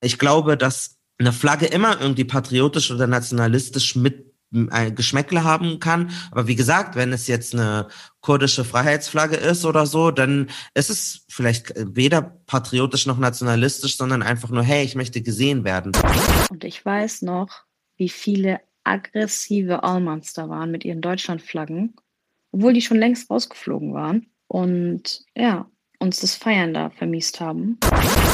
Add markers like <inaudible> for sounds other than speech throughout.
Ich glaube, dass eine Flagge immer irgendwie patriotisch oder nationalistisch mit ein Geschmäckle haben kann. Aber wie gesagt, wenn es jetzt eine kurdische Freiheitsflagge ist oder so, dann ist es vielleicht weder patriotisch noch nationalistisch, sondern einfach nur, hey, ich möchte gesehen werden. Und ich weiß noch, wie viele aggressive Allmans da waren mit ihren Deutschlandflaggen, obwohl die schon längst rausgeflogen waren. Und ja, uns das Feiern da vermisst haben.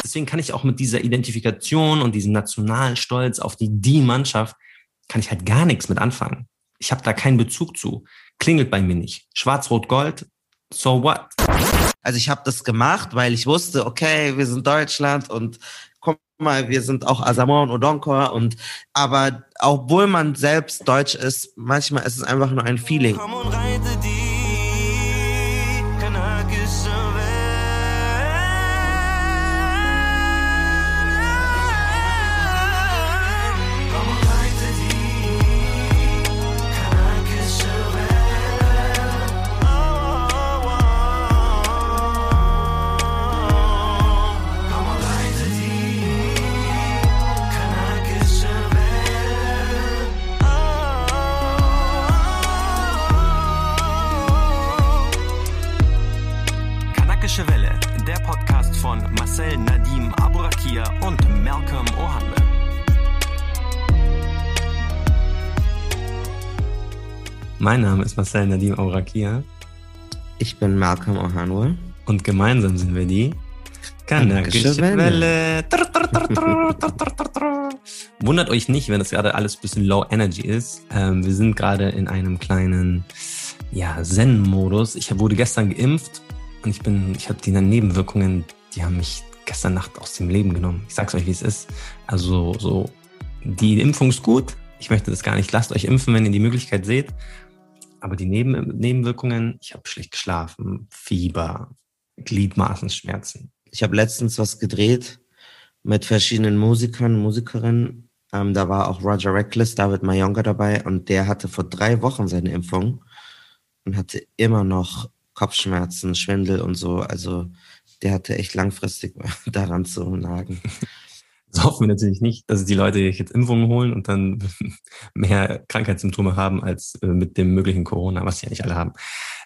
Deswegen kann ich auch mit dieser Identifikation und diesem nationalen Stolz auf die die Mannschaft kann ich halt gar nichts mit anfangen. Ich habe da keinen Bezug zu. Klingelt bei mir nicht. Schwarz-Rot-Gold, so what? Also ich habe das gemacht, weil ich wusste, okay, wir sind Deutschland und guck mal, wir sind auch Asamoah und Odonkor und aber obwohl man selbst deutsch ist, manchmal ist es einfach nur ein Feeling. Komm und reite die Mein Name ist Marcel Nadim Aurakia. Ich bin Malcolm Ohanwe. Und gemeinsam sind wir die Kanakische Welle. Wundert euch nicht, wenn das gerade alles ein bisschen low energy ist. Ähm, wir sind gerade in einem kleinen ja, Zen-Modus. Ich wurde gestern geimpft und ich bin, ich habe die Nebenwirkungen, die haben mich gestern Nacht aus dem Leben genommen. Ich sag's euch, wie es ist. Also so, die Impfung ist gut. Ich möchte das gar nicht. Lasst euch impfen, wenn ihr die Möglichkeit seht. Aber die Neben Nebenwirkungen, ich habe schlecht geschlafen, Fieber, Gliedmaßenschmerzen. Ich habe letztens was gedreht mit verschiedenen Musikern, Musikerinnen. Ähm, da war auch Roger Reckless, David Mayonga dabei und der hatte vor drei Wochen seine Impfung und hatte immer noch Kopfschmerzen, Schwindel und so. Also der hatte echt langfristig <laughs> daran zu nagen. Das hoffen wir natürlich nicht, dass die Leute jetzt Impfungen holen und dann <laughs> mehr Krankheitssymptome haben als äh, mit dem möglichen Corona, was sie ja nicht alle haben.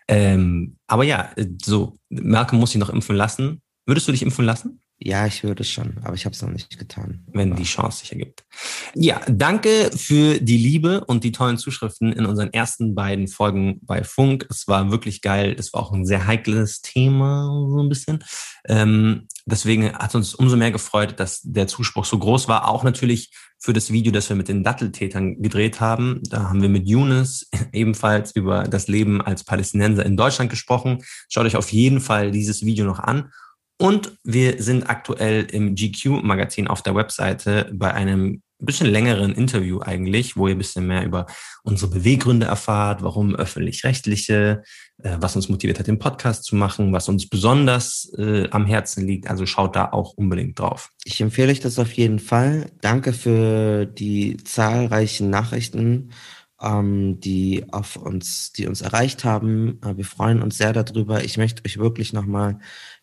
Ähm, aber ja, äh, so, Merkel muss sich noch impfen lassen. Würdest du dich impfen lassen? Ja, ich würde schon, aber ich habe es noch nicht getan. Wenn die Chance sich ergibt. Ja, danke für die Liebe und die tollen Zuschriften in unseren ersten beiden Folgen bei Funk. Es war wirklich geil. Es war auch ein sehr heikles Thema, so ein bisschen. Ähm, deswegen hat uns umso mehr gefreut, dass der Zuspruch so groß war. Auch natürlich für das Video, das wir mit den Datteltätern gedreht haben. Da haben wir mit Younes <laughs> ebenfalls über das Leben als Palästinenser in Deutschland gesprochen. Schaut euch auf jeden Fall dieses Video noch an. Und wir sind aktuell im GQ-Magazin auf der Webseite bei einem bisschen längeren Interview eigentlich, wo ihr ein bisschen mehr über unsere Beweggründe erfahrt, warum öffentlich-rechtliche, äh, was uns motiviert hat, den Podcast zu machen, was uns besonders äh, am Herzen liegt. Also schaut da auch unbedingt drauf. Ich empfehle euch das auf jeden Fall. Danke für die zahlreichen Nachrichten, ähm, die auf uns, die uns erreicht haben. Äh, wir freuen uns sehr darüber. Ich möchte euch wirklich nochmal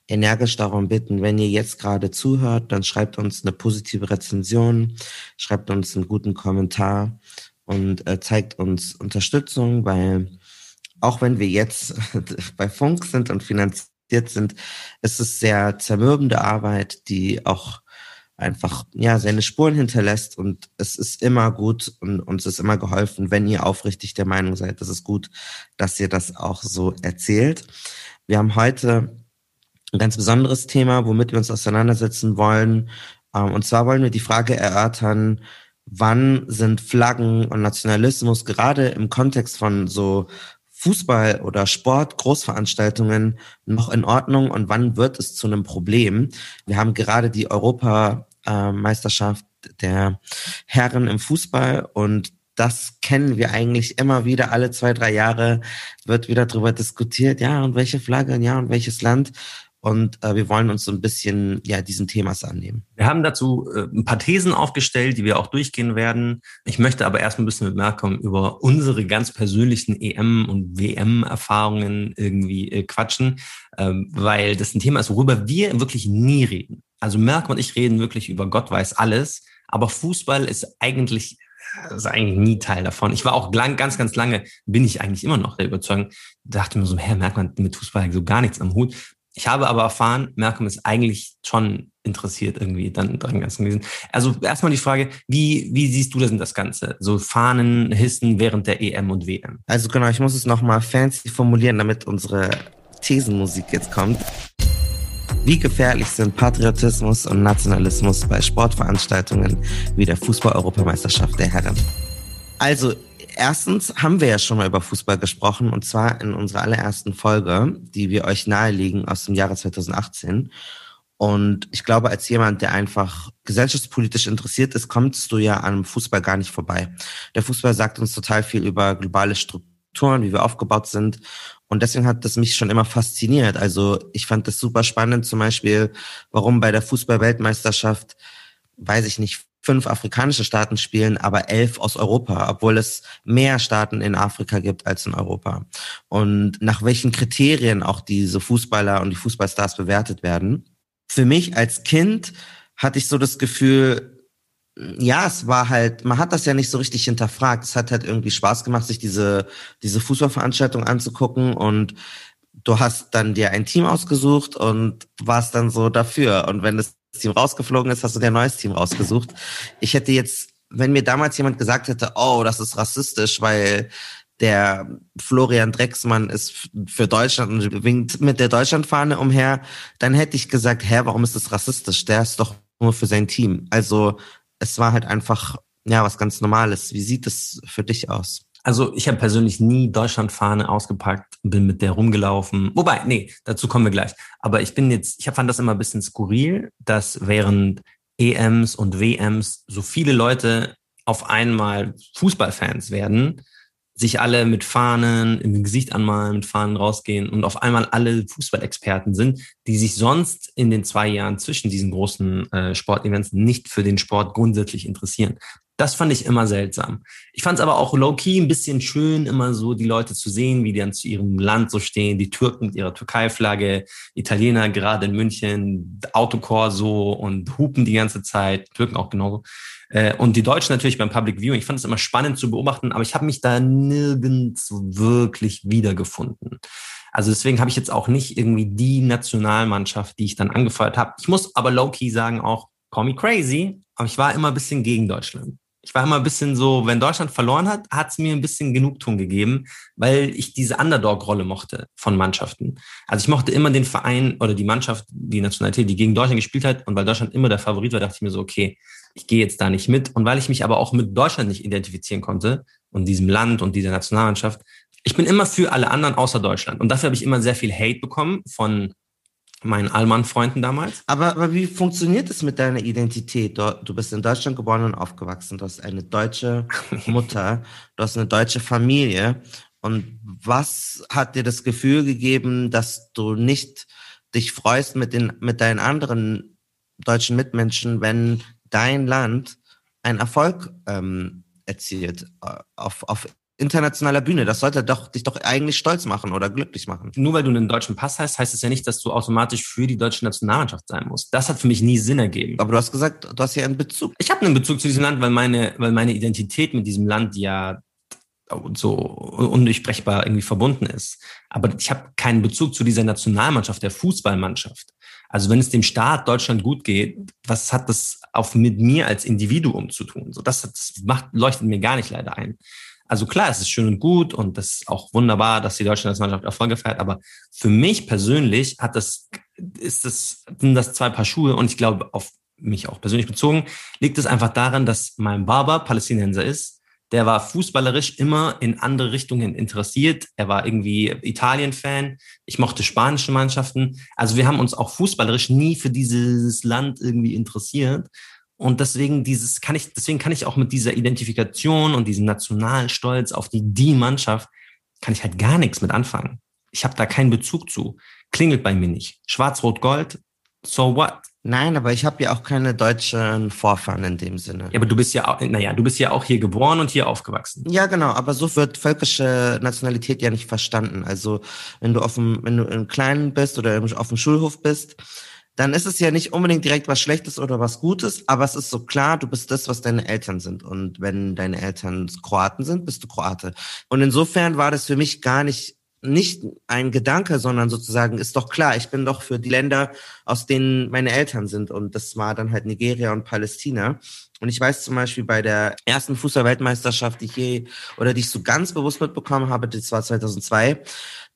energisch darum bitten, wenn ihr jetzt gerade zuhört, dann schreibt uns eine positive Rezension, schreibt uns einen guten Kommentar und äh, zeigt uns Unterstützung, weil auch wenn wir jetzt <laughs> bei Funk sind und finanziert sind, ist es sehr zermürbende Arbeit, die auch einfach ja seine Spuren hinterlässt und es ist immer gut und uns ist immer geholfen, wenn ihr aufrichtig der Meinung seid, das ist gut, dass ihr das auch so erzählt. Wir haben heute ein ganz besonderes Thema, womit wir uns auseinandersetzen wollen. Ähm, und zwar wollen wir die Frage erörtern, wann sind Flaggen und Nationalismus gerade im Kontext von so Fußball oder Sport, Großveranstaltungen noch in Ordnung und wann wird es zu einem Problem? Wir haben gerade die Europameisterschaft der Herren im Fußball und das kennen wir eigentlich immer wieder, alle zwei, drei Jahre wird wieder darüber diskutiert, ja, und welche Flagge, ja, und welches Land. Und äh, wir wollen uns so ein bisschen ja diesen Themas annehmen. Wir haben dazu äh, ein paar Thesen aufgestellt, die wir auch durchgehen werden. Ich möchte aber erst ein bisschen mit Malcolm über unsere ganz persönlichen EM- und WM-Erfahrungen irgendwie äh, quatschen, ähm, weil das ein Thema ist, worüber wir wirklich nie reden. Also Malcolm und ich reden wirklich über Gott weiß alles, aber Fußball ist eigentlich ist eigentlich nie Teil davon. Ich war auch lang, ganz, ganz lange, bin ich eigentlich immer noch der Überzeugung, dachte mir so, Herr, merkt man mit Fußball so gar nichts am Hut. Ich habe aber erfahren, Malcolm ist eigentlich schon interessiert irgendwie dann dran ganzen gewesen. Also erstmal die Frage, wie, wie siehst du das in das Ganze? So Fahnen hissen während der EM und WM. Also genau, ich muss es nochmal fancy formulieren, damit unsere Thesenmusik jetzt kommt. Wie gefährlich sind Patriotismus und Nationalismus bei Sportveranstaltungen wie der Fußball-Europameisterschaft der Herren? Also, erstens haben wir ja schon mal über Fußball gesprochen und zwar in unserer allerersten Folge, die wir euch nahelegen aus dem Jahre 2018. Und ich glaube, als jemand, der einfach gesellschaftspolitisch interessiert ist, kommst du ja an Fußball gar nicht vorbei. Der Fußball sagt uns total viel über globale Strukturen, wie wir aufgebaut sind. Und deswegen hat das mich schon immer fasziniert. Also ich fand das super spannend, zum Beispiel, warum bei der Fußball-Weltmeisterschaft, weiß ich nicht, fünf afrikanische Staaten spielen, aber elf aus Europa, obwohl es mehr Staaten in Afrika gibt als in Europa. Und nach welchen Kriterien auch diese Fußballer und die Fußballstars bewertet werden. Für mich als Kind hatte ich so das Gefühl, ja, es war halt, man hat das ja nicht so richtig hinterfragt. Es hat halt irgendwie Spaß gemacht, sich diese, diese Fußballveranstaltung anzugucken und du hast dann dir ein Team ausgesucht und warst dann so dafür. Und wenn das Team rausgeflogen ist, hast du dir ein neues Team rausgesucht. Ich hätte jetzt, wenn mir damals jemand gesagt hätte, oh, das ist rassistisch, weil der Florian Drecksmann ist für Deutschland und winkt mit der Deutschlandfahne umher, dann hätte ich gesagt, hä, warum ist das rassistisch? Der ist doch nur für sein Team. Also es war halt einfach, ja, was ganz Normales. Wie sieht es für dich aus? Also ich habe persönlich nie Deutschlandfahne ausgepackt, bin mit der rumgelaufen. Wobei, nee, dazu kommen wir gleich. Aber ich bin jetzt, ich fand das immer ein bisschen skurril, dass während EMs und WMs so viele Leute auf einmal Fußballfans werden, sich alle mit Fahnen im Gesicht anmalen, mit Fahnen rausgehen und auf einmal alle Fußballexperten sind, die sich sonst in den zwei Jahren zwischen diesen großen äh, Sportevents nicht für den Sport grundsätzlich interessieren. Das fand ich immer seltsam. Ich fand es aber auch low-key ein bisschen schön, immer so die Leute zu sehen, wie die dann zu ihrem Land so stehen, die Türken mit ihrer Türkei-Flagge, Italiener gerade in München, Autokorso und hupen die ganze Zeit, Türken auch genauso. Äh, und die Deutschen natürlich beim Public Viewing. Ich fand es immer spannend zu beobachten, aber ich habe mich da nirgends wirklich wiedergefunden. Also deswegen habe ich jetzt auch nicht irgendwie die Nationalmannschaft, die ich dann angefeuert habe. Ich muss aber low-key sagen auch, call me crazy, aber ich war immer ein bisschen gegen Deutschland ich war immer ein bisschen so, wenn Deutschland verloren hat, hat es mir ein bisschen Genugtuung gegeben, weil ich diese Underdog-Rolle mochte von Mannschaften. Also ich mochte immer den Verein oder die Mannschaft, die Nationalität, die gegen Deutschland gespielt hat. Und weil Deutschland immer der Favorit war, dachte ich mir so, okay, ich gehe jetzt da nicht mit. Und weil ich mich aber auch mit Deutschland nicht identifizieren konnte und diesem Land und dieser Nationalmannschaft, ich bin immer für alle anderen außer Deutschland. Und dafür habe ich immer sehr viel Hate bekommen von meinen Allmann-Freunden damals. Aber, aber wie funktioniert es mit deiner Identität? Du, du bist in Deutschland geboren und aufgewachsen. Du hast eine deutsche <laughs> Mutter, du hast eine deutsche Familie. Und was hat dir das Gefühl gegeben, dass du nicht dich freust mit, den, mit deinen anderen deutschen Mitmenschen, wenn dein Land einen Erfolg ähm, erzielt äh, auf, auf internationaler Bühne. Das sollte doch dich doch eigentlich stolz machen oder glücklich machen. Nur weil du einen deutschen Pass hast, heißt es ja nicht, dass du automatisch für die deutsche Nationalmannschaft sein musst. Das hat für mich nie Sinn ergeben. Aber du hast gesagt, du hast ja einen Bezug. Ich habe einen Bezug zu diesem Land, weil meine, weil meine Identität mit diesem Land ja so undurchbrechbar irgendwie verbunden ist. Aber ich habe keinen Bezug zu dieser Nationalmannschaft, der Fußballmannschaft. Also wenn es dem Staat Deutschland gut geht, was hat das auch mit mir als Individuum zu tun? So das, das macht, leuchtet mir gar nicht leider ein. Also klar, es ist schön und gut und das ist auch wunderbar, dass die deutsche Nationalmannschaft Erfolge feiert, aber für mich persönlich hat das, ist das, sind das zwei Paar Schuhe und ich glaube, auf mich auch persönlich bezogen, liegt es einfach daran, dass mein Barber Palästinenser ist. Der war fußballerisch immer in andere Richtungen interessiert. Er war irgendwie Italien-Fan. Ich mochte spanische Mannschaften. Also wir haben uns auch fußballerisch nie für dieses Land irgendwie interessiert. Und deswegen dieses kann ich, deswegen kann ich auch mit dieser Identifikation und diesem Nationalstolz auf die die Mannschaft kann ich halt gar nichts mit anfangen. ich habe da keinen Bezug zu. Klingelt bei mir nicht. Schwarz-Rot-Gold, so what? Nein, aber ich habe ja auch keine deutschen Vorfahren in dem Sinne. Ja, aber du bist ja auch, naja, du bist ja auch hier geboren und hier aufgewachsen. Ja, genau, aber so wird völkische Nationalität ja nicht verstanden. Also wenn du auf dem, wenn du im Kleinen bist oder auf dem Schulhof bist, dann ist es ja nicht unbedingt direkt was Schlechtes oder was Gutes, aber es ist so klar, du bist das, was deine Eltern sind. Und wenn deine Eltern Kroaten sind, bist du Kroate. Und insofern war das für mich gar nicht nicht ein Gedanke, sondern sozusagen ist doch klar, ich bin doch für die Länder, aus denen meine Eltern sind. Und das war dann halt Nigeria und Palästina. Und ich weiß zum Beispiel bei der ersten Fußball-Weltmeisterschaft, die ich je oder die ich so ganz bewusst mitbekommen habe, das war 2002,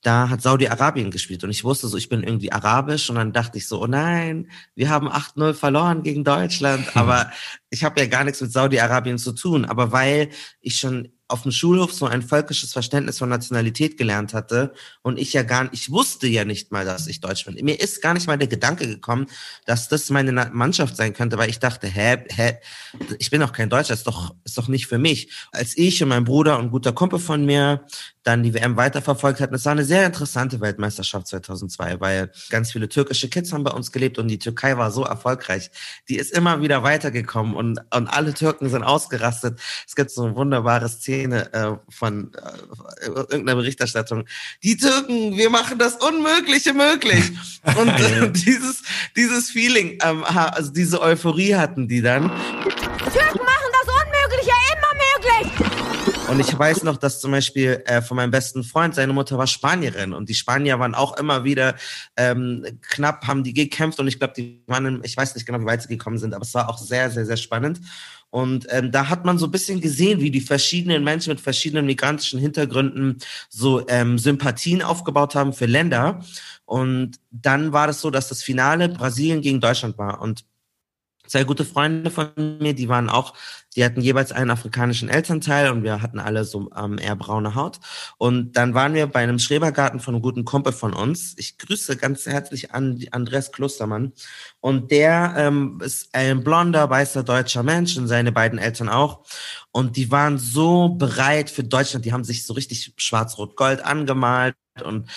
da hat Saudi-Arabien gespielt und ich wusste so, ich bin irgendwie arabisch und dann dachte ich so, oh nein, wir haben 8-0 verloren gegen Deutschland, <laughs> aber ich habe ja gar nichts mit Saudi-Arabien zu tun, aber weil ich schon auf dem Schulhof so ein völkisches Verständnis von Nationalität gelernt hatte und ich ja gar nicht, ich wusste ja nicht mal, dass ich Deutsch bin. Mir ist gar nicht mal der Gedanke gekommen, dass das meine Mannschaft sein könnte, weil ich dachte, hä, hä, ich bin doch kein Deutscher, ist doch, ist doch nicht für mich. Als ich und mein Bruder und guter Kumpel von mir dann die WM weiterverfolgt hatten, es war eine sehr interessante Weltmeisterschaft 2002, weil ganz viele türkische Kids haben bei uns gelebt und die Türkei war so erfolgreich. Die ist immer wieder weitergekommen und, und alle Türken sind ausgerastet. Es gibt so ein wunderbares Ziel Szene äh, von äh, irgendeiner Berichterstattung. Die Türken, wir machen das Unmögliche möglich. <laughs> Und äh, dieses, dieses Feeling, ähm, also diese Euphorie hatten die dann. Türken machen das Unmögliche immer möglich. Und ich weiß noch, dass zum Beispiel äh, von meinem besten Freund, seine Mutter war Spanierin und die Spanier waren auch immer wieder ähm, knapp, haben die gekämpft und ich glaube, die waren, in, ich weiß nicht genau, wie weit sie gekommen sind, aber es war auch sehr, sehr, sehr spannend. Und ähm, da hat man so ein bisschen gesehen, wie die verschiedenen Menschen mit verschiedenen migrantischen Hintergründen so ähm, Sympathien aufgebaut haben für Länder. Und dann war das so, dass das Finale Brasilien gegen Deutschland war. Und zwei gute Freunde von mir, die waren auch, die hatten jeweils einen afrikanischen Elternteil und wir hatten alle so ähm, eher braune Haut. Und dann waren wir bei einem Schrebergarten von einem guten Kumpel von uns. Ich grüße ganz herzlich an Andreas Klostermann. Und der ähm, ist ein blonder, weißer deutscher Mensch und seine beiden Eltern auch. Und die waren so bereit für Deutschland. Die haben sich so richtig schwarz-rot-gold angemalt und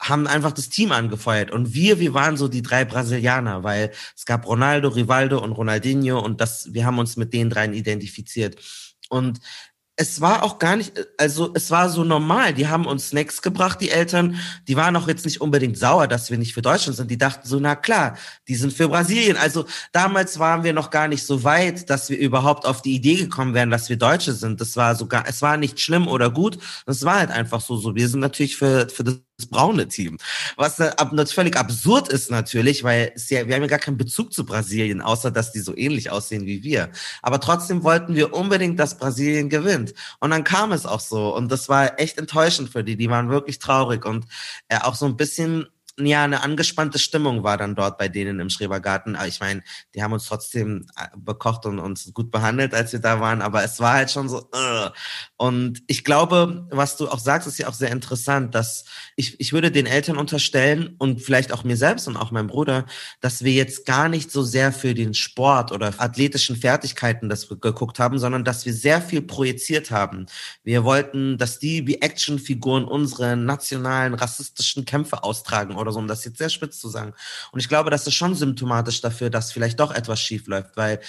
haben einfach das Team angefeuert. Und wir, wir waren so die drei Brasilianer, weil es gab Ronaldo, Rivaldo und Ronaldinho und das, wir haben uns mit den dreien identifiziert. Und es war auch gar nicht, also es war so normal. Die haben uns Snacks gebracht, die Eltern. Die waren auch jetzt nicht unbedingt sauer, dass wir nicht für Deutschland sind. Die dachten so, na klar, die sind für Brasilien. Also damals waren wir noch gar nicht so weit, dass wir überhaupt auf die Idee gekommen wären, dass wir Deutsche sind. Das war sogar, es war nicht schlimm oder gut. Es war halt einfach so, so. Wir sind natürlich für, für das das braune Team. Was ab, völlig absurd ist natürlich, weil ja, wir haben ja gar keinen Bezug zu Brasilien, außer dass die so ähnlich aussehen wie wir. Aber trotzdem wollten wir unbedingt, dass Brasilien gewinnt. Und dann kam es auch so. Und das war echt enttäuschend für die. Die waren wirklich traurig und äh, auch so ein bisschen ja, eine angespannte Stimmung war dann dort bei denen im Schrebergarten. Aber ich meine, die haben uns trotzdem äh, bekocht und uns gut behandelt, als wir da waren. Aber es war halt schon so. Uh. Und ich glaube, was du auch sagst, ist ja auch sehr interessant, dass ich, ich würde den Eltern unterstellen und vielleicht auch mir selbst und auch meinem Bruder, dass wir jetzt gar nicht so sehr für den Sport oder athletischen Fertigkeiten das geguckt haben, sondern dass wir sehr viel projiziert haben. Wir wollten, dass die wie Actionfiguren unsere nationalen rassistischen Kämpfe austragen oder so, um das jetzt sehr spitz zu sagen. Und ich glaube, das ist schon symptomatisch dafür, dass vielleicht doch etwas schief läuft, weil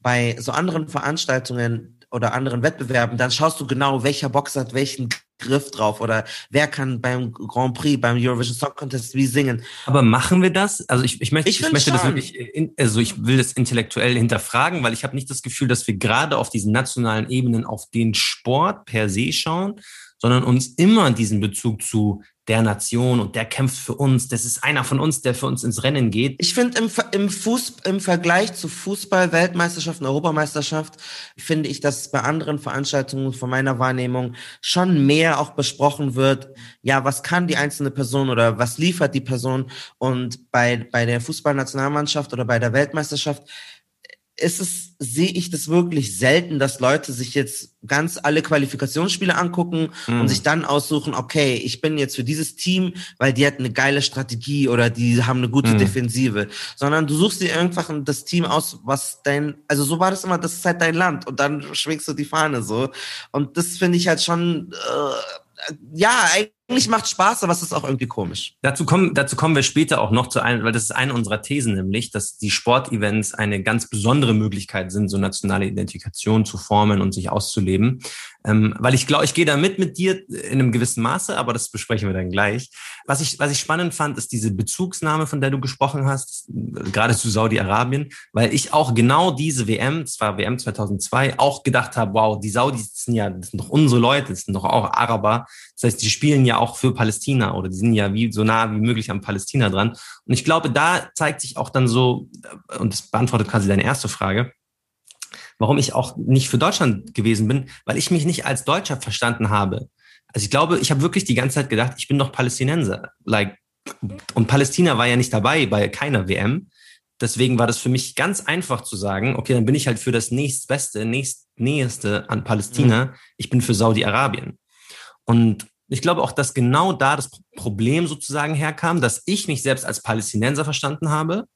bei so anderen Veranstaltungen oder anderen Wettbewerben, dann schaust du genau, welcher Boxer hat welchen Griff drauf oder wer kann beim Grand Prix, beim Eurovision Song Contest wie singen. Aber machen wir das? Also ich, ich möchte, ich, ich möchte das wirklich, in, also ich will das intellektuell hinterfragen, weil ich habe nicht das Gefühl, dass wir gerade auf diesen nationalen Ebenen auf den Sport per se schauen, sondern uns immer diesen Bezug zu der Nation und der kämpft für uns. Das ist einer von uns, der für uns ins Rennen geht. Ich finde im, im, Fuß, im Vergleich zu Fußball, Weltmeisterschaft und Europameisterschaft, finde ich, dass bei anderen Veranstaltungen von meiner Wahrnehmung schon mehr auch besprochen wird. Ja, was kann die einzelne Person oder was liefert die Person? Und bei, bei der Fußballnationalmannschaft oder bei der Weltmeisterschaft ist es, sehe ich das wirklich selten, dass Leute sich jetzt ganz alle Qualifikationsspiele angucken mhm. und sich dann aussuchen, okay, ich bin jetzt für dieses Team, weil die hat eine geile Strategie oder die haben eine gute mhm. Defensive, sondern du suchst dir einfach das Team aus, was dein, also so war das immer, das ist halt dein Land und dann schwingst du die Fahne so und das finde ich halt schon, äh, ja, eigentlich macht Spaß, aber es ist auch irgendwie komisch. Dazu kommen, dazu kommen wir später auch noch zu einem, weil das ist eine unserer Thesen, nämlich, dass die Sportevents eine ganz besondere Möglichkeit sind, so nationale Identifikation zu formen und sich auszuleben. Ähm, weil ich glaube, ich gehe da mit mit dir in einem gewissen Maße, aber das besprechen wir dann gleich. Was ich, was ich spannend fand, ist diese Bezugsnahme, von der du gesprochen hast, gerade zu Saudi-Arabien, weil ich auch genau diese WM, zwar WM 2002, auch gedacht habe, wow, die Saudis sind ja, das sind doch unsere Leute, das sind doch auch Araber. Das heißt, die spielen ja auch für Palästina oder die sind ja wie so nah wie möglich am Palästina dran. Und ich glaube, da zeigt sich auch dann so, und das beantwortet quasi deine erste Frage, warum ich auch nicht für Deutschland gewesen bin, weil ich mich nicht als Deutscher verstanden habe. Also ich glaube, ich habe wirklich die ganze Zeit gedacht, ich bin doch Palästinenser. Like, und Palästina war ja nicht dabei bei keiner WM. Deswegen war das für mich ganz einfach zu sagen, okay, dann bin ich halt für das nächstbeste, nächstnäheste an Palästina. Mhm. Ich bin für Saudi-Arabien. Und ich glaube auch, dass genau da das Problem sozusagen herkam, dass ich mich selbst als Palästinenser verstanden habe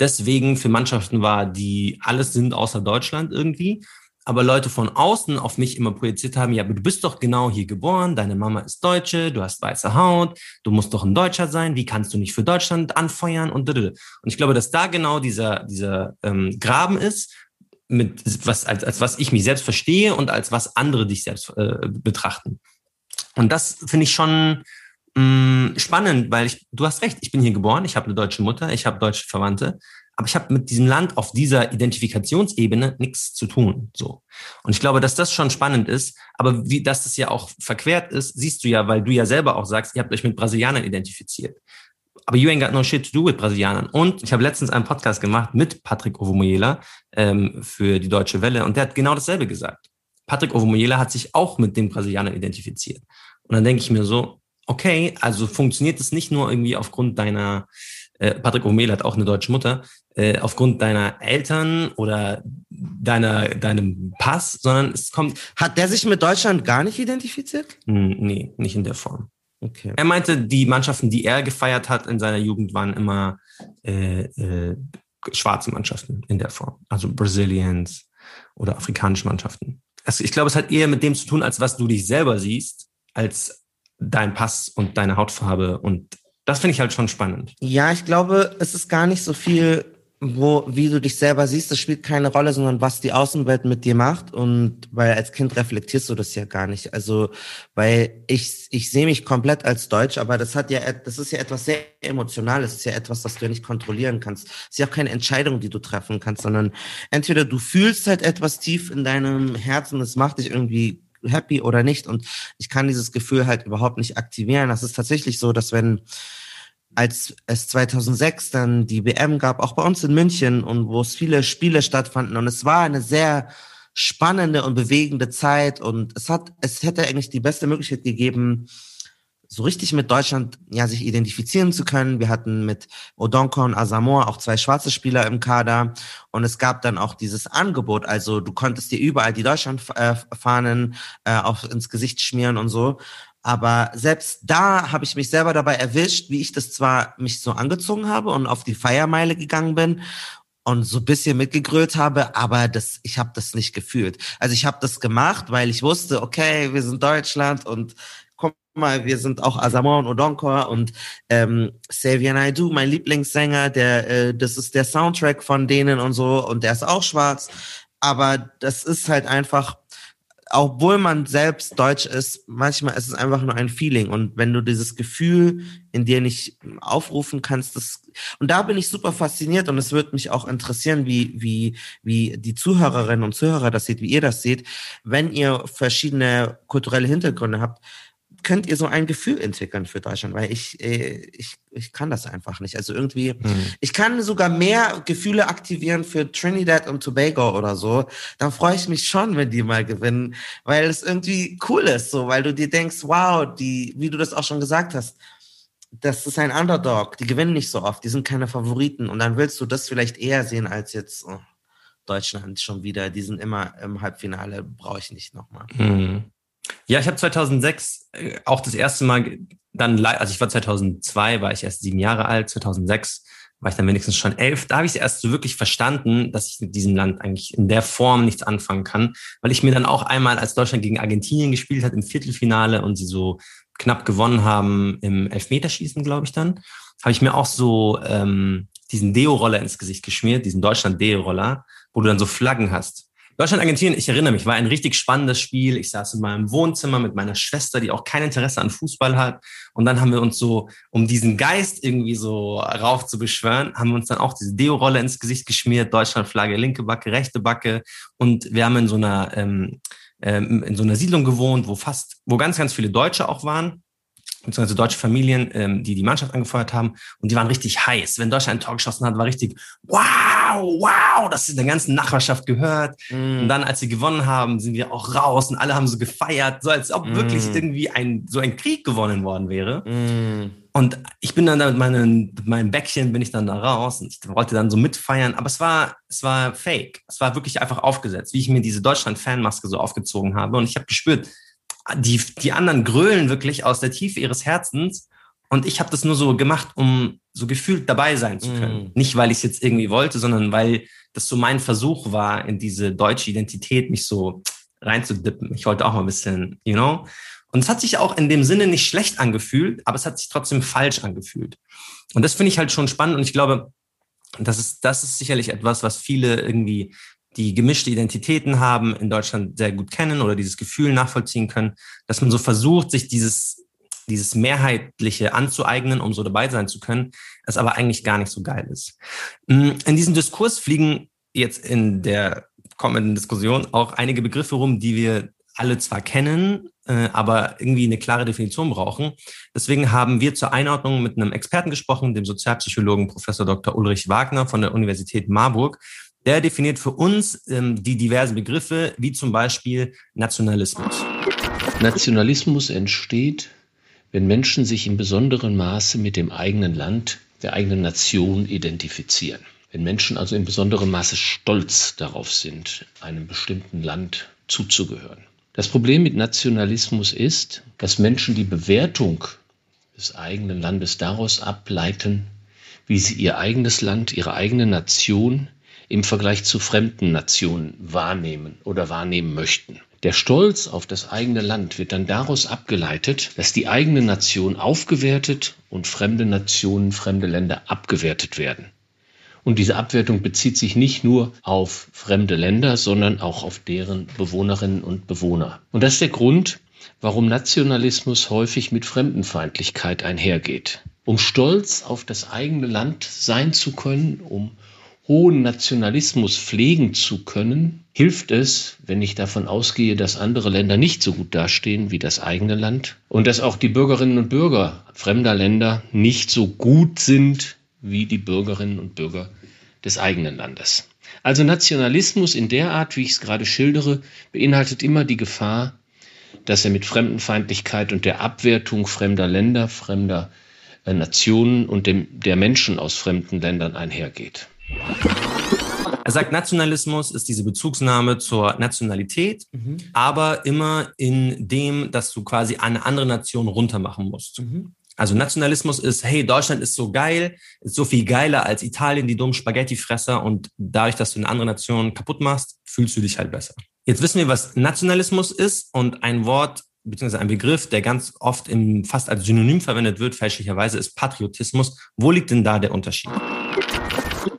deswegen für Mannschaften war, die alles sind außer Deutschland irgendwie. Aber Leute von außen auf mich immer projiziert haben, ja, aber du bist doch genau hier geboren, deine Mama ist Deutsche, du hast weiße Haut, du musst doch ein Deutscher sein, wie kannst du nicht für Deutschland anfeuern und und ich glaube, dass da genau dieser dieser ähm, Graben ist, mit was als, als was ich mich selbst verstehe und als was andere dich selbst äh, betrachten. Und das finde ich schon spannend, weil ich, du hast recht, ich bin hier geboren, ich habe eine deutsche Mutter, ich habe deutsche Verwandte, aber ich habe mit diesem Land auf dieser Identifikationsebene nichts zu tun. So. Und ich glaube, dass das schon spannend ist, aber wie dass das ja auch verquert ist, siehst du ja, weil du ja selber auch sagst, ihr habt euch mit Brasilianern identifiziert. Aber you ain't got no shit to do with Brasilianern. Und ich habe letztens einen Podcast gemacht mit Patrick Ovomoyela ähm, für die Deutsche Welle und der hat genau dasselbe gesagt. Patrick Ovomoyela hat sich auch mit den Brasilianern identifiziert. Und dann denke ich mir so, okay, also funktioniert es nicht nur irgendwie aufgrund deiner, äh, Patrick Omel hat auch eine deutsche Mutter, äh, aufgrund deiner Eltern oder deiner, deinem Pass, sondern es kommt. Hat der sich mit Deutschland gar nicht identifiziert? Hm, nee, nicht in der Form. Okay. Er meinte, die Mannschaften, die er gefeiert hat in seiner Jugend, waren immer äh, äh, schwarze Mannschaften in der Form. Also Brazilians oder afrikanische Mannschaften. Also ich glaube, es hat eher mit dem zu tun, als was du dich selber siehst, als dein Pass und deine Hautfarbe und das finde ich halt schon spannend. Ja, ich glaube, es ist gar nicht so viel, wo, wie du dich selber siehst, das spielt keine Rolle, sondern was die Außenwelt mit dir macht. Und weil als Kind reflektierst du das ja gar nicht. Also, weil ich, ich sehe mich komplett als Deutsch, aber das hat ja, das ist ja etwas sehr Emotionales, das ist ja etwas, das du ja nicht kontrollieren kannst. Das ist ja auch keine Entscheidung, die du treffen kannst, sondern entweder du fühlst halt etwas tief in deinem Herzen, das macht dich irgendwie happy oder nicht. Und ich kann dieses Gefühl halt überhaupt nicht aktivieren. Das ist tatsächlich so, dass wenn als es 2006 dann die WM gab, auch bei uns in München und wo es viele Spiele stattfanden und es war eine sehr spannende und bewegende Zeit und es hat, es hätte eigentlich die beste Möglichkeit gegeben, so richtig mit Deutschland ja sich identifizieren zu können. Wir hatten mit Odonko und Asamoah auch zwei schwarze Spieler im Kader und es gab dann auch dieses Angebot, also du konntest dir überall die Deutschlandfahnen äh, auch ins Gesicht schmieren und so. Aber selbst da habe ich mich selber dabei erwischt, wie ich das zwar mich so angezogen habe und auf die Feiermeile gegangen bin und so bisschen mitgegrölt habe, aber das, ich habe das nicht gefühlt. Also ich habe das gemacht, weil ich wusste, okay, wir sind Deutschland und mal, wir sind auch Asamoah und Odonkor und ähm, Xavier Naidoo, mein Lieblingssänger, der, äh, das ist der Soundtrack von denen und so und der ist auch schwarz. Aber das ist halt einfach, obwohl man selbst deutsch ist, manchmal ist es einfach nur ein Feeling. Und wenn du dieses Gefühl in dir nicht aufrufen kannst, das, und da bin ich super fasziniert und es würde mich auch interessieren, wie, wie, wie die Zuhörerinnen und Zuhörer das seht, wie ihr das seht, wenn ihr verschiedene kulturelle Hintergründe habt könnt ihr so ein Gefühl entwickeln für Deutschland? Weil ich, äh, ich, ich kann das einfach nicht. Also irgendwie, mhm. ich kann sogar mehr Gefühle aktivieren für Trinidad und Tobago oder so. Dann freue ich mich schon, wenn die mal gewinnen, weil es irgendwie cool ist, so, weil du dir denkst, wow, die, wie du das auch schon gesagt hast, das ist ein Underdog, die gewinnen nicht so oft, die sind keine Favoriten und dann willst du das vielleicht eher sehen als jetzt oh, Deutschland schon wieder, die sind immer im Halbfinale, brauche ich nicht nochmal. Mhm. Ja, ich habe 2006 äh, auch das erste Mal dann, also ich war 2002, war ich erst sieben Jahre alt, 2006 war ich dann wenigstens schon elf. Da habe ich erst so wirklich verstanden, dass ich mit diesem Land eigentlich in der Form nichts anfangen kann, weil ich mir dann auch einmal, als Deutschland gegen Argentinien gespielt hat im Viertelfinale und sie so knapp gewonnen haben im Elfmeterschießen, glaube ich dann, habe ich mir auch so ähm, diesen Deo-Roller ins Gesicht geschmiert, diesen Deutschland-Deo-Roller, wo du dann so Flaggen hast. Deutschland, Argentinien, ich erinnere mich, war ein richtig spannendes Spiel. Ich saß in meinem Wohnzimmer mit meiner Schwester, die auch kein Interesse an Fußball hat. Und dann haben wir uns so, um diesen Geist irgendwie so rauf zu beschwören, haben wir uns dann auch diese Deo-Rolle ins Gesicht geschmiert, Deutschland-Flagge, linke Backe, rechte Backe. Und wir haben in so einer, ähm, ähm, in so einer Siedlung gewohnt, wo fast, wo ganz, ganz viele Deutsche auch waren beziehungsweise deutsche Familien, ähm, die die Mannschaft angefeuert haben. Und die waren richtig heiß. Wenn Deutschland ein Tor geschossen hat, war richtig, wow, wow, das ist in der ganzen Nachbarschaft gehört. Mm. Und dann, als sie gewonnen haben, sind wir auch raus und alle haben so gefeiert, so als ob mm. wirklich irgendwie ein, so ein Krieg gewonnen worden wäre. Mm. Und ich bin dann da mit, meinen, mit meinem Bäckchen bin ich dann da raus und ich wollte dann so mitfeiern, aber es war, es war fake. Es war wirklich einfach aufgesetzt, wie ich mir diese Deutschland-Fanmaske so aufgezogen habe. Und ich habe gespürt, die, die anderen grölen wirklich aus der Tiefe ihres Herzens. Und ich habe das nur so gemacht, um so gefühlt dabei sein zu können. Mm. Nicht, weil ich es jetzt irgendwie wollte, sondern weil das so mein Versuch war, in diese deutsche Identität mich so reinzudippen. Ich wollte auch mal ein bisschen, you know. Und es hat sich auch in dem Sinne nicht schlecht angefühlt, aber es hat sich trotzdem falsch angefühlt. Und das finde ich halt schon spannend. Und ich glaube, das ist, das ist sicherlich etwas, was viele irgendwie die gemischte Identitäten haben, in Deutschland sehr gut kennen oder dieses Gefühl nachvollziehen können, dass man so versucht, sich dieses, dieses Mehrheitliche anzueignen, um so dabei sein zu können, es aber eigentlich gar nicht so geil ist. Mm, in diesem Diskurs fliegen jetzt in der kommenden Diskussion auch einige Begriffe rum, die wir alle zwar kennen, äh, aber irgendwie eine klare Definition brauchen. Deswegen haben wir zur Einordnung mit einem Experten gesprochen, dem Sozialpsychologen Professor Dr. Ulrich Wagner von der Universität Marburg, der definiert für uns ähm, die diversen Begriffe, wie zum Beispiel Nationalismus. Nationalismus entsteht, wenn Menschen sich in besonderem Maße mit dem eigenen Land, der eigenen Nation identifizieren. Wenn Menschen also in besonderem Maße stolz darauf sind, einem bestimmten Land zuzugehören. Das Problem mit Nationalismus ist, dass Menschen die Bewertung des eigenen Landes daraus ableiten, wie sie ihr eigenes Land, ihre eigene Nation im Vergleich zu fremden Nationen wahrnehmen oder wahrnehmen möchten. Der Stolz auf das eigene Land wird dann daraus abgeleitet, dass die eigene Nation aufgewertet und fremde Nationen, fremde Länder abgewertet werden. Und diese Abwertung bezieht sich nicht nur auf fremde Länder, sondern auch auf deren Bewohnerinnen und Bewohner. Und das ist der Grund, warum Nationalismus häufig mit Fremdenfeindlichkeit einhergeht. Um stolz auf das eigene Land sein zu können, um hohen Nationalismus pflegen zu können, hilft es, wenn ich davon ausgehe, dass andere Länder nicht so gut dastehen wie das eigene Land und dass auch die Bürgerinnen und Bürger fremder Länder nicht so gut sind wie die Bürgerinnen und Bürger des eigenen Landes. Also Nationalismus in der Art, wie ich es gerade schildere, beinhaltet immer die Gefahr, dass er mit Fremdenfeindlichkeit und der Abwertung fremder Länder, fremder äh, Nationen und dem, der Menschen aus fremden Ländern einhergeht. Er sagt, Nationalismus ist diese Bezugsnahme zur Nationalität, mhm. aber immer in dem, dass du quasi eine andere Nation runtermachen musst. Mhm. Also Nationalismus ist, hey, Deutschland ist so geil, ist so viel geiler als Italien, die dummen Spaghettifresser und dadurch, dass du eine andere Nation kaputt machst, fühlst du dich halt besser. Jetzt wissen wir, was Nationalismus ist und ein Wort beziehungsweise ein Begriff, der ganz oft im, fast als Synonym verwendet wird, fälschlicherweise, ist Patriotismus. Wo liegt denn da der Unterschied?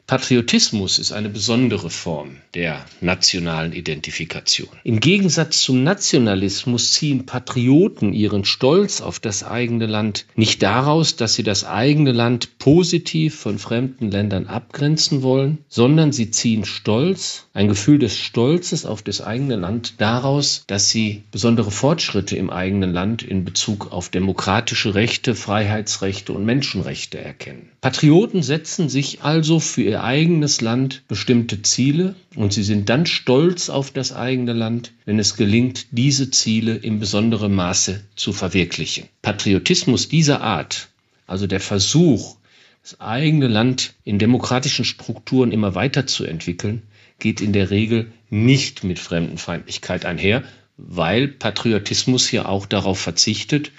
Patriotismus ist eine besondere Form der nationalen Identifikation. Im Gegensatz zum Nationalismus ziehen Patrioten ihren Stolz auf das eigene Land nicht daraus, dass sie das eigene Land positiv von fremden Ländern abgrenzen wollen, sondern sie ziehen Stolz, ein Gefühl des Stolzes auf das eigene Land daraus, dass sie besondere Fortschritte im eigenen Land in Bezug auf demokratische Rechte, Freiheitsrechte und Menschenrechte erkennen. Patrioten setzen sich also für ihr eigenes Land bestimmte Ziele und sie sind dann stolz auf das eigene Land, wenn es gelingt, diese Ziele in besonderem Maße zu verwirklichen. Patriotismus dieser Art, also der Versuch, das eigene Land in demokratischen Strukturen immer weiterzuentwickeln, geht in der Regel nicht mit Fremdenfeindlichkeit einher, weil Patriotismus hier auch darauf verzichtet,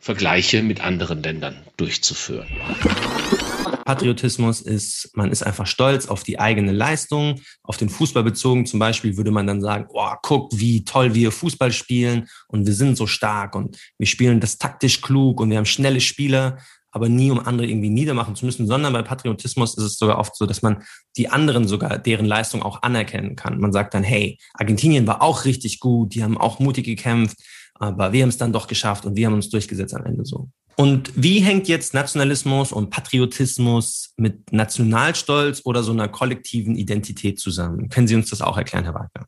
Vergleiche mit anderen Ländern durchzuführen. Patriotismus ist, man ist einfach stolz auf die eigene Leistung. Auf den Fußball bezogen zum Beispiel würde man dann sagen, oh, guck, wie toll wir Fußball spielen und wir sind so stark und wir spielen das taktisch klug und wir haben schnelle Spieler, aber nie um andere irgendwie niedermachen zu müssen, sondern bei Patriotismus ist es sogar oft so, dass man die anderen sogar deren Leistung auch anerkennen kann. Man sagt dann, hey, Argentinien war auch richtig gut, die haben auch mutig gekämpft, aber wir haben es dann doch geschafft und wir haben uns durchgesetzt am Ende so. Und wie hängt jetzt Nationalismus und Patriotismus mit Nationalstolz oder so einer kollektiven Identität zusammen? Können Sie uns das auch erklären, Herr Wagner?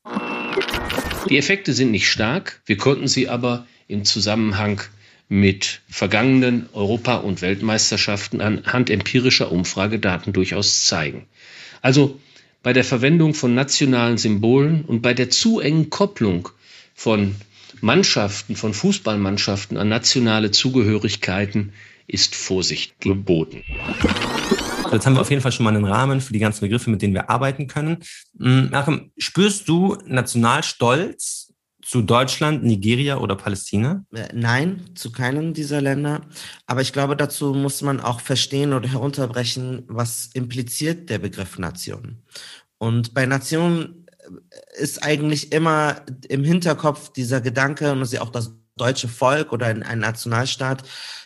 Die Effekte sind nicht stark, wir konnten sie aber im Zusammenhang mit vergangenen Europa- und Weltmeisterschaften anhand empirischer Umfragedaten durchaus zeigen. Also bei der Verwendung von nationalen Symbolen und bei der zu engen Kopplung von Mannschaften, von Fußballmannschaften an nationale Zugehörigkeiten ist Vorsicht geboten. Jetzt haben wir auf jeden Fall schon mal einen Rahmen für die ganzen Begriffe, mit denen wir arbeiten können. Malcolm, hm, spürst du Nationalstolz zu Deutschland, Nigeria oder Palästina? Äh, nein, zu keinem dieser Länder. Aber ich glaube, dazu muss man auch verstehen oder herunterbrechen, was impliziert der Begriff Nation. Und bei Nation ist eigentlich immer im Hinterkopf dieser Gedanke, und das ist ja auch das deutsche Volk oder ein, ein Nationalstaat,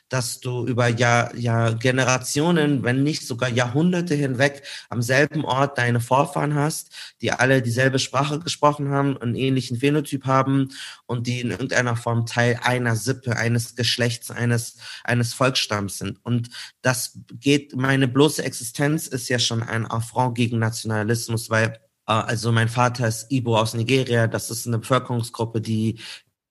dass du über Jahr, Jahr Generationen, wenn nicht sogar Jahrhunderte hinweg am selben Ort deine Vorfahren hast, die alle dieselbe Sprache gesprochen haben, einen ähnlichen Phänotyp haben und die in irgendeiner Form Teil einer Sippe, eines Geschlechts, eines, eines Volksstamms sind. Und das geht, meine bloße Existenz ist ja schon ein Affront gegen Nationalismus, weil also mein Vater ist Ibo aus Nigeria. Das ist eine Bevölkerungsgruppe, die